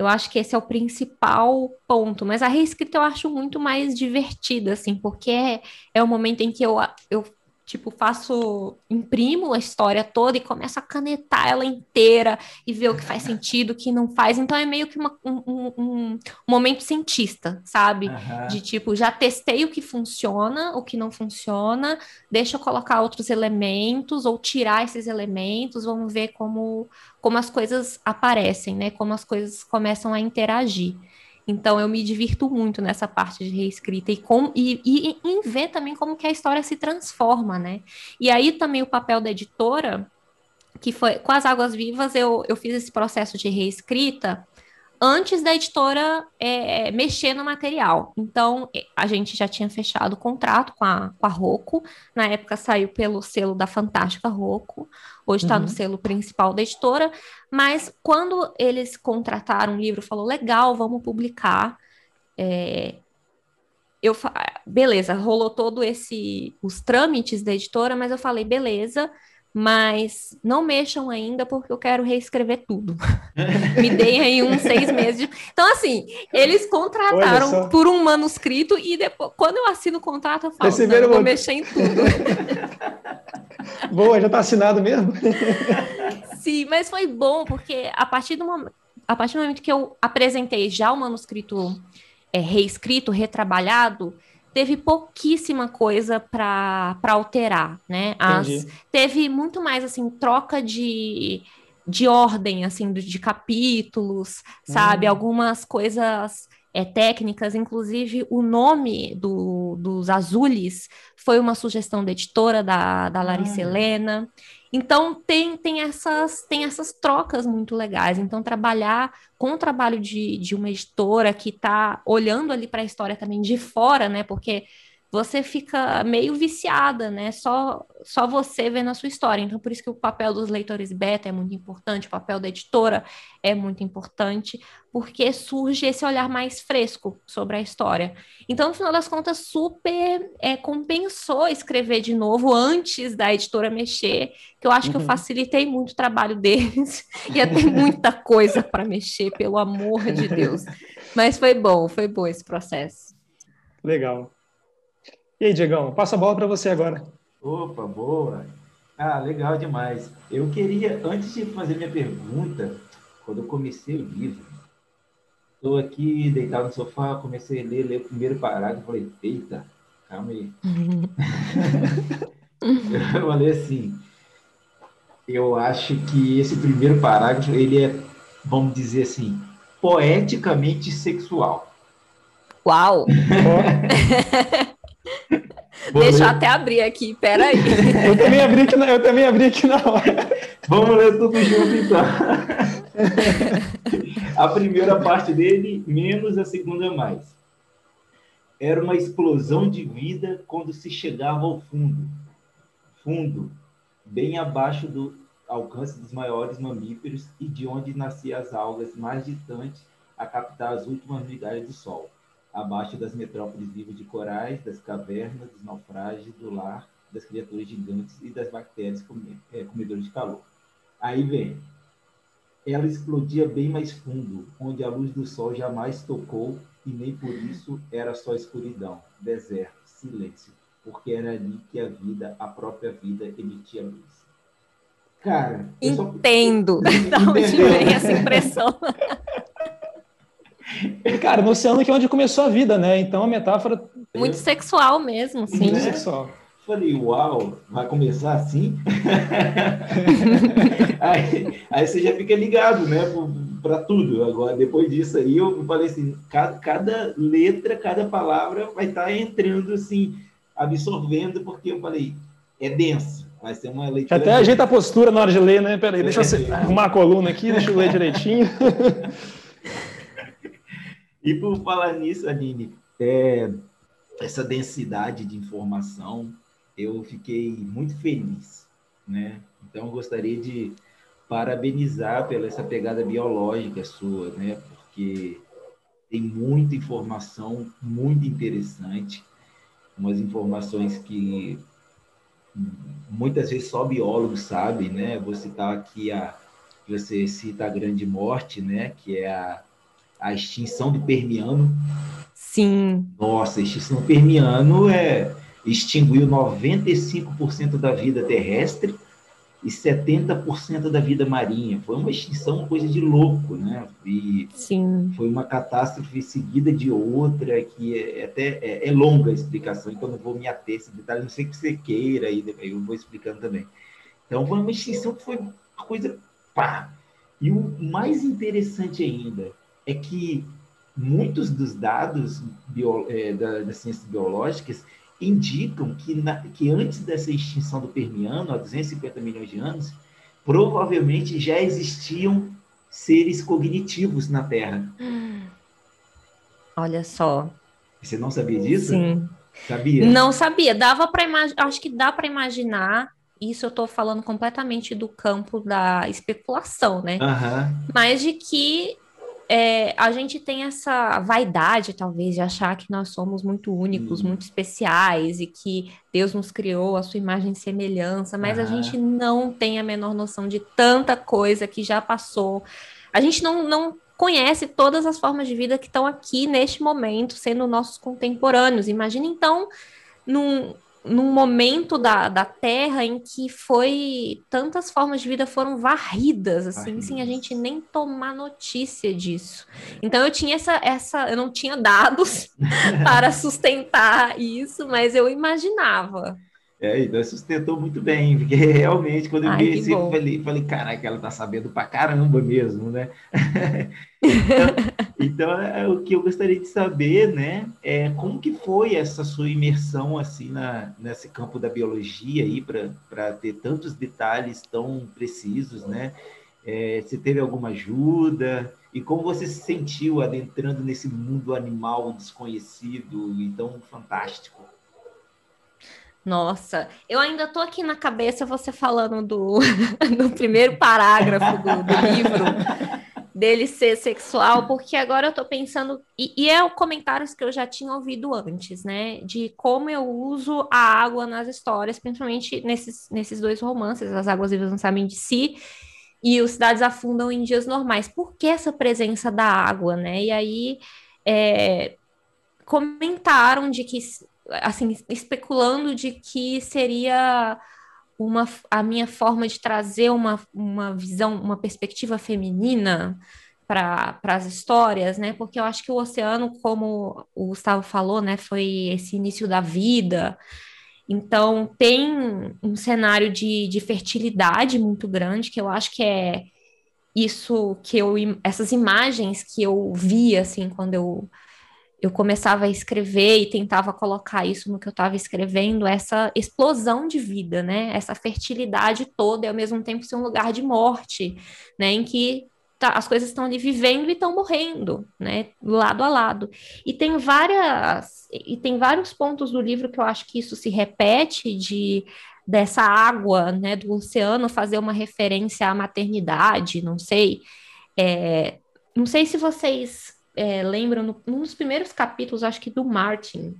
eu acho que esse é o principal ponto. Mas a reescrita eu acho muito mais divertida, assim, porque é, é o momento em que eu, eu Tipo, faço, imprimo a história toda e começo a canetar ela inteira e ver o que faz sentido, o que não faz. Então é meio que uma, um, um, um, momento cientista, sabe? Uhum. De tipo, já testei o que funciona, o que não funciona, deixa eu colocar outros elementos ou tirar esses elementos, vamos ver como, como as coisas aparecem, né? Como as coisas começam a interagir. Então eu me divirto muito nessa parte de reescrita e, com, e, e em ver também como que a história se transforma, né? E aí também o papel da editora, que foi com as Águas Vivas, eu, eu fiz esse processo de reescrita antes da editora é, mexer no material. Então, a gente já tinha fechado o contrato com a, com a Rocco, na época saiu pelo selo da Fantástica Rocco, hoje está uhum. no selo principal da editora, mas quando eles contrataram o livro, falou, legal, vamos publicar, é, eu beleza, rolou todo esse os trâmites da editora, mas eu falei, beleza, mas não mexam ainda porque eu quero reescrever tudo. (laughs) Me deem aí uns seis meses. De... Então, assim, eles contrataram por um manuscrito e depois, quando eu assino o contrato, eu falo, não, eu vou mexer em tudo. (laughs) Boa, já está assinado mesmo? (laughs) Sim, mas foi bom porque a partir do momento, a partir do momento que eu apresentei já o manuscrito é, reescrito, retrabalhado, teve pouquíssima coisa para alterar, né? As, teve muito mais assim troca de, de ordem, assim, de, de capítulos, sabe? Hum. Algumas coisas é, técnicas, inclusive o nome do, dos azules foi uma sugestão da editora da, da Larissa ah. Helena. Então tem, tem, essas, tem essas trocas muito legais. Então, trabalhar com o trabalho de, de uma editora que está olhando ali para a história também de fora, né? Porque você fica meio viciada, né? Só, só você vendo a sua história. Então, por isso que o papel dos leitores beta é muito importante, o papel da editora é muito importante, porque surge esse olhar mais fresco sobre a história. Então, no final das contas, super é, compensou escrever de novo antes da editora mexer, que eu acho uhum. que eu uhum. facilitei muito o trabalho deles. (laughs) Ia ter muita coisa para mexer, pelo amor de Deus. (laughs) Mas foi bom, foi bom esse processo. Legal. E aí, Diegão, passa a bola para você agora. Opa, boa. Ah, legal demais. Eu queria, antes de fazer minha pergunta, quando eu comecei o livro, estou aqui deitado no sofá, comecei a ler, ler o primeiro parágrafo, falei, eita, calma aí. (laughs) eu falei assim, eu acho que esse primeiro parágrafo, ele é, vamos dizer assim, poeticamente sexual. Uau! (laughs) Deixa eu até abrir aqui, peraí. (laughs) eu também abri aqui na, eu também abri aqui na hora. Vamos ler tudo junto então. a primeira parte dele, menos a segunda mais. Era uma explosão de vida quando se chegava ao fundo. Fundo, bem abaixo do alcance dos maiores mamíferos e de onde nasciam as algas mais distantes a captar as últimas migalhas do sol abaixo das metrópoles vivas de corais, das cavernas, dos naufrágios, do lar, das criaturas gigantes e das bactérias é, comedoras de calor. Aí vem. Ela explodia bem mais fundo, onde a luz do sol jamais tocou e nem por isso era só escuridão, deserto, silêncio, porque era ali que a vida, a própria vida, emitia luz. Cara, entendo. (laughs) Só... De onde vem essa impressão? (laughs) Cara, no oceano que é onde começou a vida, né? Então a metáfora. Muito sexual mesmo, sim. Muito né? sexual. Falei, uau, vai começar assim? (laughs) aí, aí você já fica ligado, né, para tudo. Agora, depois disso aí, eu falei assim: cada, cada letra, cada palavra vai estar tá entrando assim, absorvendo, porque eu falei, é denso. Vai ser uma leitura. Até ajeita a postura na hora de ler, né? Peraí, deixa eu arrumar a coluna aqui, deixa eu ler direitinho. (laughs) E por falar nisso, Aline, é, essa densidade de informação, eu fiquei muito feliz, né? Então, gostaria de parabenizar pela essa pegada biológica sua, né? Porque tem muita informação muito interessante, umas informações que muitas vezes só biólogos sabem, né? Vou citar aqui a você cita a grande morte, né? Que é a a extinção do Permiano. Sim. Nossa, a extinção do Permiano é, extinguiu 95% da vida terrestre e 70% da vida marinha. Foi uma extinção, coisa de louco, né? E Sim. foi uma catástrofe seguida de outra, que é, até é, é, longa a explicação, então não vou me ater esse detalhe, não sei que você queira, e eu vou explicando também. Então foi uma extinção que foi uma coisa pá. E o mais interessante ainda, é que muitos dos dados bio, é, da, das ciências biológicas indicam que, na, que antes dessa extinção do Permiano, há 250 milhões de anos, provavelmente já existiam seres cognitivos na Terra. Olha só. Você não sabia disso? Sim. Sabia? Não sabia. Dava para imaginar. Acho que dá para imaginar. Isso eu estou falando completamente do campo da especulação, né? Uhum. Mas de que é, a gente tem essa vaidade, talvez, de achar que nós somos muito únicos, hum. muito especiais e que Deus nos criou a sua imagem e semelhança, mas ah. a gente não tem a menor noção de tanta coisa que já passou. A gente não, não conhece todas as formas de vida que estão aqui neste momento, sendo nossos contemporâneos. Imagina, então, num, num momento da, da Terra em que foi tantas formas de vida foram varridas, assim, sem a gente nem tomar notícia disso. Então eu tinha essa, essa eu não tinha dados (laughs) para sustentar isso, mas eu imaginava. É, então sustentou muito bem, (laughs) porque realmente, quando eu Ai, vi esse, eu falei, falei, caraca, ela tá sabendo pra caramba mesmo, né? (laughs) então, então é, o que eu gostaria de saber, né, é como que foi essa sua imersão, assim, na, nesse campo da biologia aí, para ter tantos detalhes tão precisos, né? É, você teve alguma ajuda? E como você se sentiu adentrando nesse mundo animal desconhecido e tão fantástico? Nossa, eu ainda tô aqui na cabeça você falando do, (laughs) do primeiro parágrafo do, do livro dele ser sexual, porque agora eu tô pensando, e, e é o comentários que eu já tinha ouvido antes, né? De como eu uso a água nas histórias, principalmente nesses, nesses dois romances, As Águas Vivas Não Sabem de Si e Os Cidades Afundam em Dias Normais. Por que essa presença da água, né? E aí é, comentaram de que assim, especulando de que seria uma, a minha forma de trazer uma, uma visão, uma perspectiva feminina para as histórias, né? Porque eu acho que o oceano, como o Gustavo falou, né, foi esse início da vida. Então, tem um cenário de, de fertilidade muito grande, que eu acho que é isso que eu, essas imagens que eu vi, assim, quando eu eu começava a escrever e tentava colocar isso no que eu estava escrevendo, essa explosão de vida, né? Essa fertilidade toda e ao mesmo tempo ser um lugar de morte, né? Em que tá, as coisas estão ali vivendo e estão morrendo, né? Lado a lado. E tem várias e tem vários pontos do livro que eu acho que isso se repete de dessa água, né, do oceano fazer uma referência à maternidade, não sei. É, não sei se vocês é, lembram, no, num dos primeiros capítulos, acho que do Martin,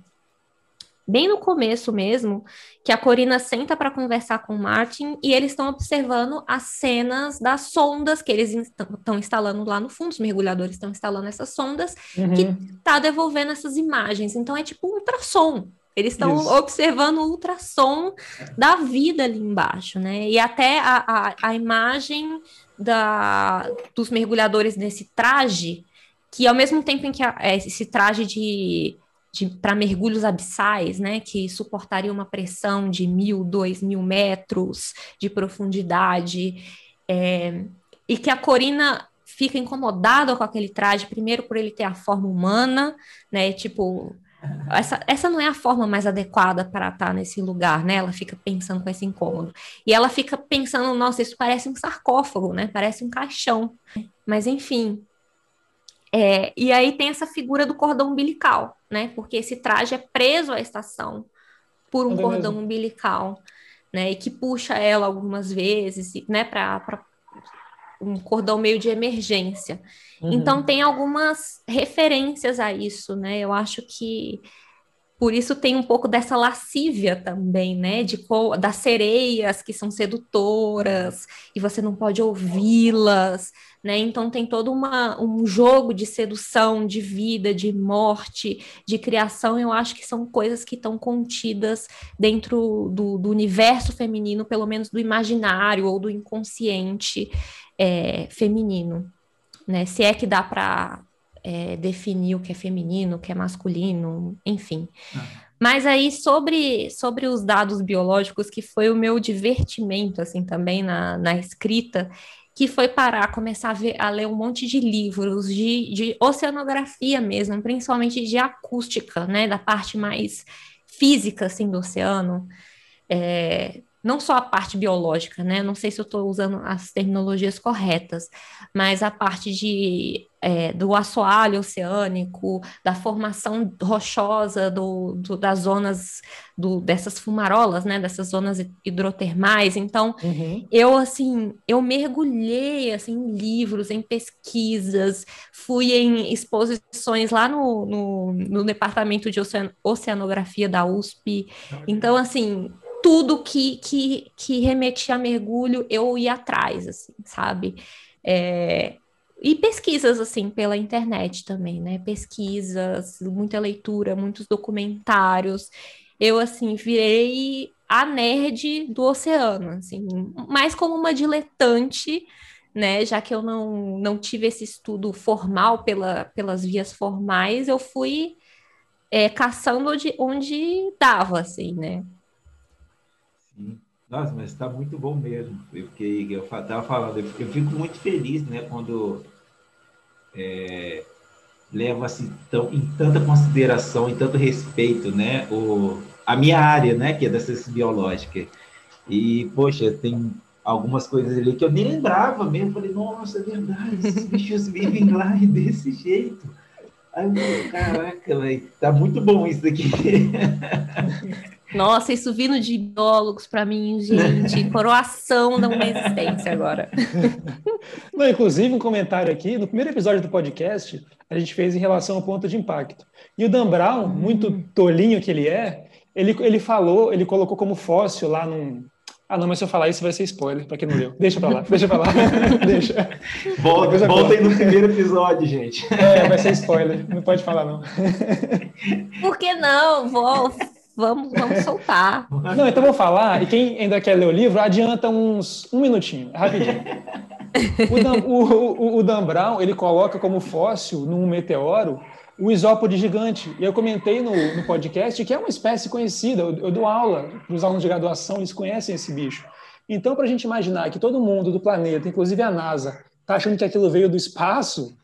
bem no começo mesmo, que a Corina senta para conversar com o Martin e eles estão observando as cenas das sondas que eles estão instalando lá no fundo, os mergulhadores estão instalando essas sondas, uhum. que tá devolvendo essas imagens. Então é tipo um ultrassom. Eles estão observando o ultrassom da vida ali embaixo, né? E até a, a, a imagem da, dos mergulhadores nesse traje que ao mesmo tempo em que é, esse traje de, de para mergulhos abissais, né, que suportaria uma pressão de mil, dois mil metros de profundidade, é, e que a Corina fica incomodada com aquele traje, primeiro por ele ter a forma humana, né, tipo essa, essa não é a forma mais adequada para estar nesse lugar, né? Ela fica pensando com esse incômodo. E ela fica pensando, nossa, isso parece um sarcófago, né? Parece um caixão. Mas enfim, é, e aí tem essa figura do cordão umbilical, né? Porque esse traje é preso à estação por um é cordão mesmo. umbilical, né? E que puxa ela algumas vezes, né? Para um cordão meio de emergência. Uhum. Então tem algumas referências a isso, né? Eu acho que por isso tem um pouco dessa lascívia também, né? De das sereias que são sedutoras e você não pode ouvi-las, né? Então tem todo uma, um jogo de sedução, de vida, de morte, de criação. Eu acho que são coisas que estão contidas dentro do, do, universo feminino, pelo menos do imaginário ou do inconsciente é, feminino, né? Se é que dá para é, definir o que é feminino, o que é masculino, enfim. Ah. Mas aí sobre, sobre os dados biológicos, que foi o meu divertimento, assim, também na, na escrita, que foi parar, começar a, ver, a ler um monte de livros de, de oceanografia mesmo, principalmente de acústica, né, da parte mais física, assim, do oceano, é, não só a parte biológica, né? Não sei se eu estou usando as terminologias corretas, mas a parte de, é, do assoalho oceânico, da formação rochosa do, do das zonas do, dessas fumarolas, né? Dessas zonas hidrotermais. Então, uhum. eu assim, eu mergulhei assim, em livros, em pesquisas, fui em exposições lá no, no, no departamento de oceanografia da USP. Então, assim, tudo que, que, que remetia a mergulho, eu ia atrás, assim, sabe? É, e pesquisas, assim, pela internet também, né? Pesquisas, muita leitura, muitos documentários. Eu, assim, virei a nerd do oceano, assim, mais como uma diletante, né? Já que eu não, não tive esse estudo formal pela, pelas vias formais, eu fui é, caçando onde, onde dava, assim, né? Sim. Nossa, mas está muito bom mesmo. Eu fiquei, eu estava falando, eu fico muito feliz, né, quando é, leva-se tão, em tanta consideração, em tanto respeito, né, o, a minha área, né, que é da ciência biológica. E, poxa, tem algumas coisas ali que eu nem lembrava mesmo. Falei, nossa, é verdade, esses bichos vivem lá desse jeito. Aí eu falei, caraca, véio, tá muito bom isso aqui. (laughs) Nossa, isso vindo de biólogos para mim, gente, (laughs) coroação da uma existência agora. (laughs) Não, inclusive, um comentário aqui, no primeiro episódio do podcast, a gente fez em relação ao ponto de impacto. E o Dan Brown, muito hum. tolinho que ele é, ele, ele falou, ele colocou como fóssil lá num. Ah, não, mas se eu falar isso vai ser spoiler para quem não leu. Deixa para lá, deixa para lá. (laughs) deixa. Volta, volta aí no primeiro episódio, gente. É, vai ser spoiler. Não pode falar, não. Por que não? Vou Vamos, vamos soltar. (laughs) Não, então vou falar, e quem ainda quer ler o livro, adianta uns um minutinho, rapidinho. O Dan, o, o, o Dan Brown, ele coloca como fóssil num meteoro o isópode gigante. E eu comentei no, no podcast que é uma espécie conhecida. Eu, eu dou aula para os alunos de graduação, eles conhecem esse bicho. Então, para a gente imaginar que todo mundo do planeta, inclusive a NASA, está achando que aquilo veio do espaço,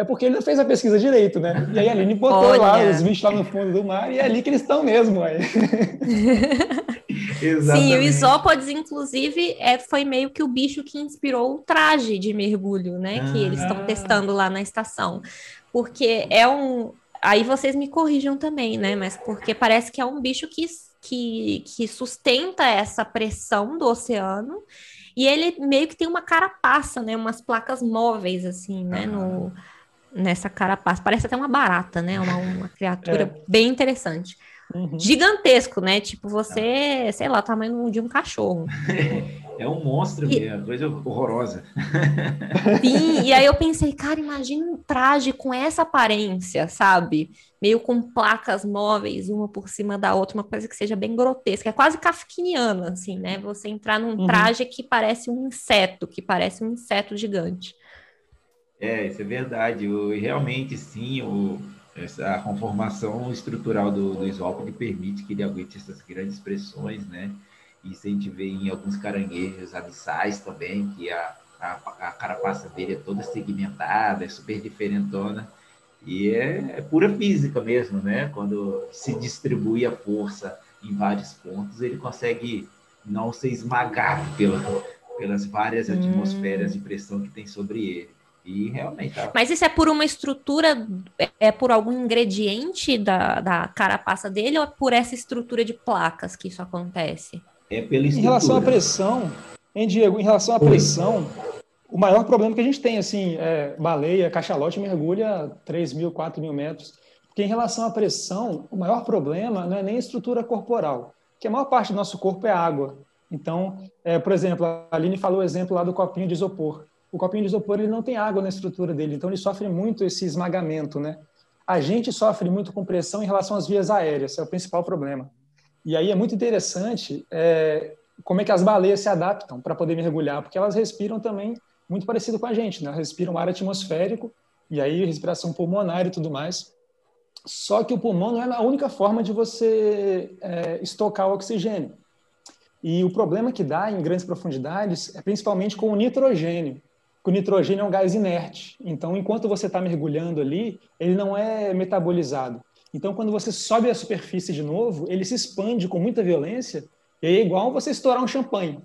é porque ele não fez a pesquisa direito, né? E aí a Aline botou Olha. lá os bichos lá no fundo do mar e é ali que eles estão mesmo. Aí. (laughs) Sim, o isópodes, inclusive, é, foi meio que o bicho que inspirou o traje de mergulho, né? Ah. Que eles estão testando lá na estação. Porque é um. Aí vocês me corrijam também, né? Mas porque parece que é um bicho que, que, que sustenta essa pressão do oceano. E ele meio que tem uma carapaça, né? Umas placas móveis, assim, né? No, nessa carapaça. Parece até uma barata, né? Uma, uma (laughs) criatura é. bem interessante. Uhum. Gigantesco, né? Tipo, você, sei lá, o tamanho de um cachorro. (laughs) É um monstro e... mesmo, coisa horrorosa. (laughs) Sim, e aí eu pensei, cara, imagina um traje com essa aparência, sabe? Meio com placas móveis, uma por cima da outra, uma coisa que seja bem grotesca, é quase kafkiniana, assim, né? Você entrar num uhum. traje que parece um inseto, que parece um inseto gigante. É, isso é verdade. O, realmente, sim, o, essa, a conformação estrutural do, do isópodo permite que ele aguente essas grandes pressões, né? Isso a gente vê em alguns caranguejos abissais também, que a, a, a carapaça dele é toda segmentada, é super diferentona. E é, é, pura física mesmo, né? Quando se distribui a força em vários pontos, ele consegue não ser esmagado pela, pelas várias atmosferas hum. de pressão que tem sobre ele. E realmente. Tá. Mas isso é por uma estrutura, é por algum ingrediente da, da carapaça dele ou é por essa estrutura de placas que isso acontece? É pela estrutura. Em relação à pressão, hein, Diego? Em relação à pressão, o maior problema que a gente tem, assim, é baleia, cachalote mergulha 3 mil, 4 mil metros. Porque em relação à pressão, o maior problema não é nem a estrutura corporal, que a maior parte do nosso corpo é água. Então, é, por exemplo, a Aline falou o exemplo lá do copinho de isopor o copinho de isopor ele não tem água na estrutura dele, então ele sofre muito esse esmagamento, né? A gente sofre muito com pressão em relação às vias aéreas, é o principal problema. E aí é muito interessante é, como é que as baleias se adaptam para poder mergulhar, porque elas respiram também muito parecido com a gente, né? Respiram ar atmosférico e aí respiração pulmonar e tudo mais. Só que o pulmão não é a única forma de você é, estocar o oxigênio. E o problema que dá em grandes profundidades é principalmente com o nitrogênio o nitrogênio é um gás inerte. Então, enquanto você está mergulhando ali, ele não é metabolizado. Então, quando você sobe à superfície de novo, ele se expande com muita violência E aí é igual você estourar um champanhe.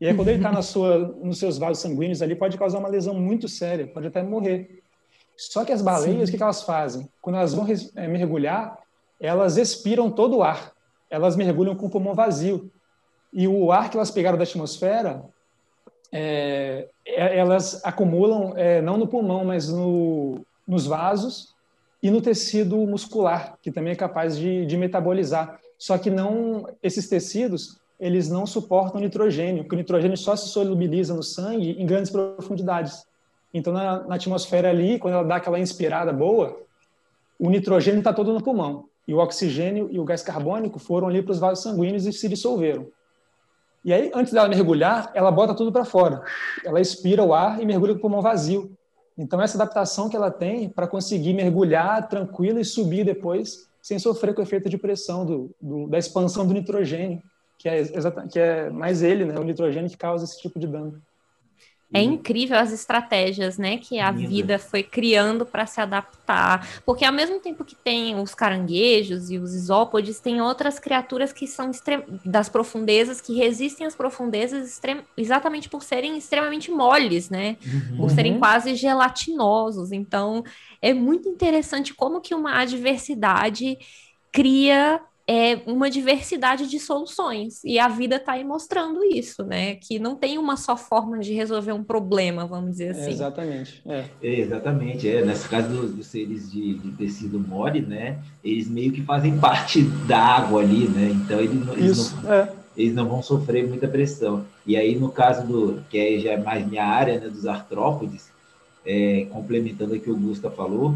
E aí, quando ele está (laughs) nos seus vasos sanguíneos ali, pode causar uma lesão muito séria, pode até morrer. Só que as baleias, Sim. o que, que elas fazem? Quando elas vão é, mergulhar, elas expiram todo o ar. Elas mergulham com o pulmão vazio. E o ar que elas pegaram da atmosfera, é elas acumulam é, não no pulmão, mas no, nos vasos e no tecido muscular, que também é capaz de, de metabolizar. Só que não esses tecidos eles não suportam nitrogênio, porque o nitrogênio só se solubiliza no sangue em grandes profundidades. Então, na, na atmosfera ali, quando ela dá aquela inspirada boa, o nitrogênio está todo no pulmão. E o oxigênio e o gás carbônico foram ali para os vasos sanguíneos e se dissolveram. E aí, antes dela mergulhar, ela bota tudo para fora. Ela expira o ar e mergulha com o pulmão vazio. Então, essa adaptação que ela tem para conseguir mergulhar tranquila e subir depois, sem sofrer com o efeito de pressão do, do, da expansão do nitrogênio, que é, que é mais ele, né, o nitrogênio, que causa esse tipo de dano. É incrível as estratégias, né, que a vida foi criando para se adaptar, porque ao mesmo tempo que tem os caranguejos e os isópodes, tem outras criaturas que são das profundezas que resistem às profundezas exatamente por serem extremamente moles, né, uhum. por serem quase gelatinosos. Então, é muito interessante como que uma adversidade cria é uma diversidade de soluções. E a vida está aí mostrando isso, né? Que não tem uma só forma de resolver um problema, vamos dizer assim. É, exatamente. É. é. exatamente. É. Nesse caso dos, dos seres de, de, tecido mole, né? Eles meio que fazem parte da água ali, né? Então eles, eles isso, não, é. eles não vão sofrer muita pressão. E aí, no caso do, que aí já é mais minha área, né, dos artrópodes, é, complementando o que o Gusta falou,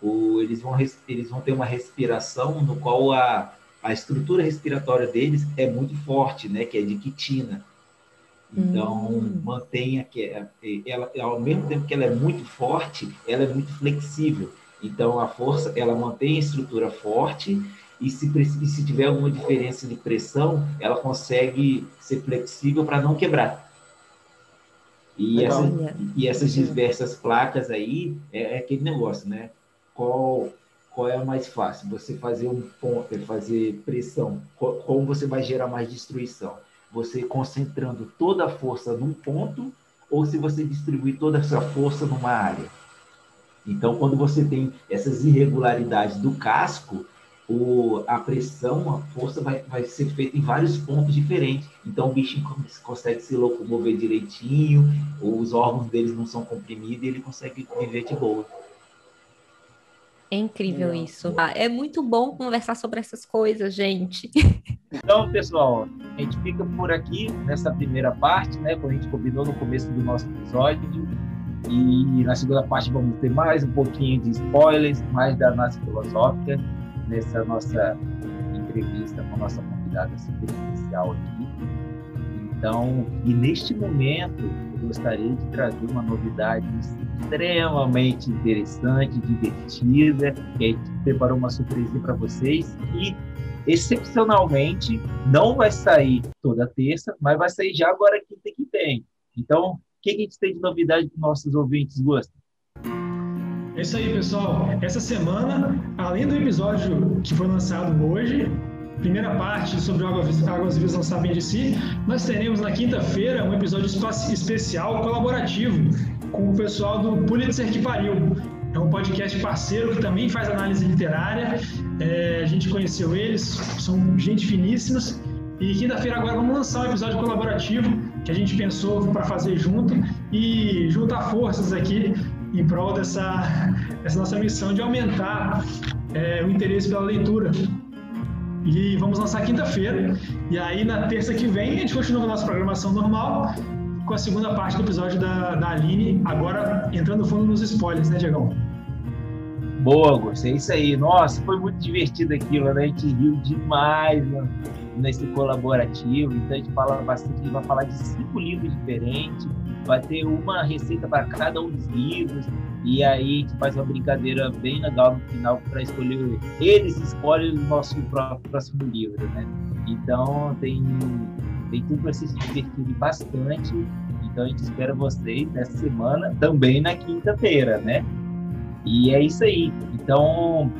o, eles, vão, eles vão ter uma respiração no qual a a estrutura respiratória deles é muito forte, né? Que é de quitina. Então, hum. mantenha que é, ela, ao mesmo tempo que ela é muito forte, ela é muito flexível. Então, a força, ela mantém a estrutura forte e se, e se tiver alguma diferença de pressão, ela consegue ser flexível para não quebrar. E, essa, e essas diversas placas aí, é, é aquele negócio, né? Qual, qual é a mais fácil? Você fazer um ponto, fazer pressão, como você vai gerar mais destruição? Você concentrando toda a força num ponto ou se você distribuir toda a sua força numa área? Então, quando você tem essas irregularidades do casco, o, a pressão, a força vai, vai ser feita em vários pontos diferentes. Então, o bichinho consegue se locomover direitinho, os órgãos deles não são comprimidos e ele consegue viver de boa. É incrível isso. Ah, é muito bom conversar sobre essas coisas, gente. (laughs) Então, pessoal, a gente fica por aqui nessa primeira parte, né? Como a gente combinou no começo do nosso episódio. E na segunda parte vamos ter mais um pouquinho de spoilers, mais da análise filosófica, nessa nossa entrevista com a nossa convidada super especial aqui. Então, e neste momento, eu gostaria de trazer uma novidade extremamente interessante, divertida, que a gente preparou uma surpresa para vocês e excepcionalmente não vai sair toda terça, mas vai sair já agora quinta que vem. Então, o que a gente tem de novidade para nossos ouvintes, Gosto? É isso aí, pessoal. Essa semana, além do episódio que foi lançado hoje, primeira parte sobre Águas, Águas Vivas Não Sabem de Si, nós teremos na quinta-feira um episódio especial colaborativo com o pessoal do Pulitzer que Pariu. É um podcast parceiro que também faz análise literária. É, a gente conheceu eles, são gente finíssimas. E quinta-feira agora vamos lançar um episódio colaborativo que a gente pensou para fazer junto e juntar forças aqui em prol dessa, dessa nossa missão de aumentar é, o interesse pela leitura. E vamos lançar quinta-feira. E aí, na terça que vem, a gente continua a nossa programação normal com a segunda parte do episódio da, da Aline, agora entrando fundo nos spoilers, né, Diegão? Boa, gostei. É isso aí. Nossa, foi muito divertido aquilo, né? A gente riu demais né? nesse colaborativo. Então a gente fala bastante, a gente vai falar de cinco livros diferentes, vai ter uma receita para cada um dos livros. E aí a gente faz uma brincadeira bem legal no final para escolher. Eles escolhem o nosso próximo livro, né? Então tem tem tudo para se divertir bastante. Então a gente espera vocês nessa semana, também na quinta-feira, né? E é isso aí. Então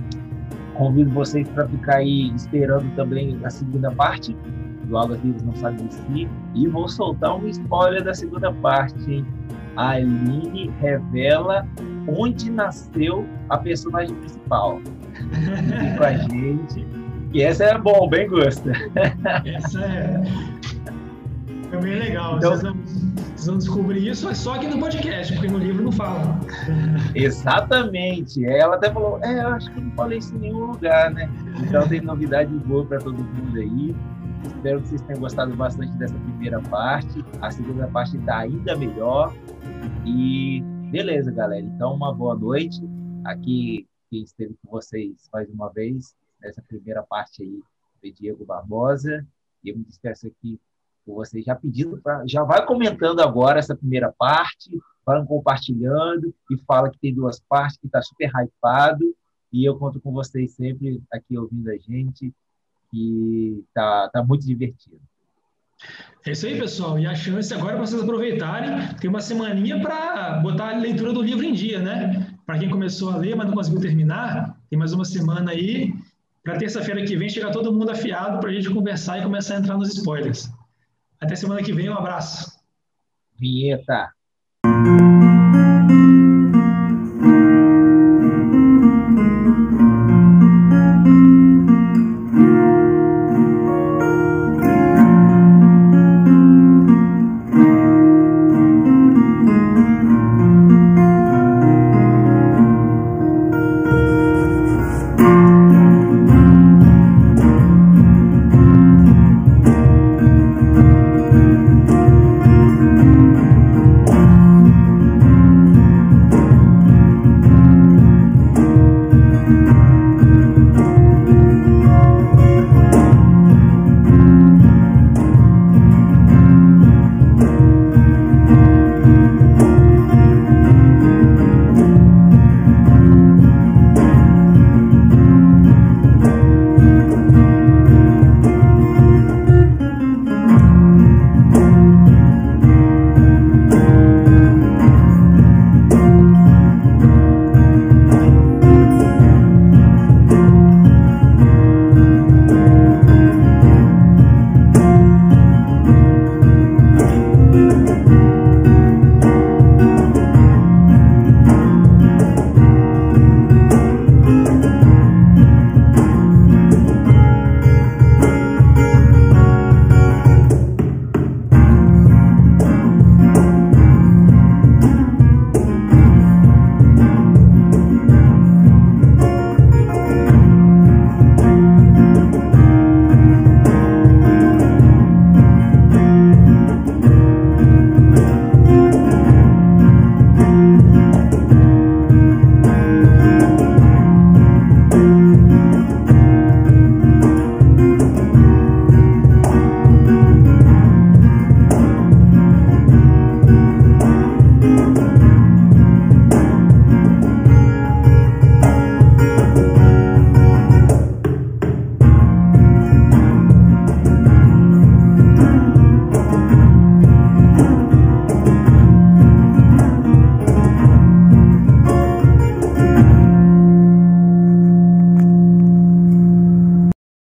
convido vocês para ficar aí esperando também a segunda parte do Vivas Não Sabe de Si. E vou soltar um spoiler da segunda parte, hein? A Aline revela onde nasceu a personagem principal. Fique com a (laughs) gente. E essa é bom, bem gosta. Essa é. É bem legal. Então- vocês, vão, vocês vão descobrir isso é só aqui no podcast, porque no livro não fala. Exatamente. Ela até falou, é, eu acho que não falei isso em nenhum lugar, né? Então tem novidade boa para todo mundo aí. Espero que vocês tenham gostado bastante dessa primeira parte. A segunda parte está ainda melhor. E beleza, galera. Então, uma boa noite. Aqui quem esteve com vocês mais uma vez, nessa primeira parte aí, foi Diego Barbosa. E eu me despeço aqui com vocês já pedindo para. Já vai comentando agora essa primeira parte, vai compartilhando e fala que tem duas partes, que está super hypado. E eu conto com vocês sempre aqui ouvindo a gente, que tá, tá muito divertido. É isso aí, pessoal. E a chance agora é para vocês aproveitarem, tem uma semaninha para botar a leitura do livro em dia, né? Para quem começou a ler, mas não conseguiu terminar, tem mais uma semana aí. Para terça-feira que vem chegar todo mundo afiado para a gente conversar e começar a entrar nos spoilers. Até semana que vem, um abraço. Vinheta!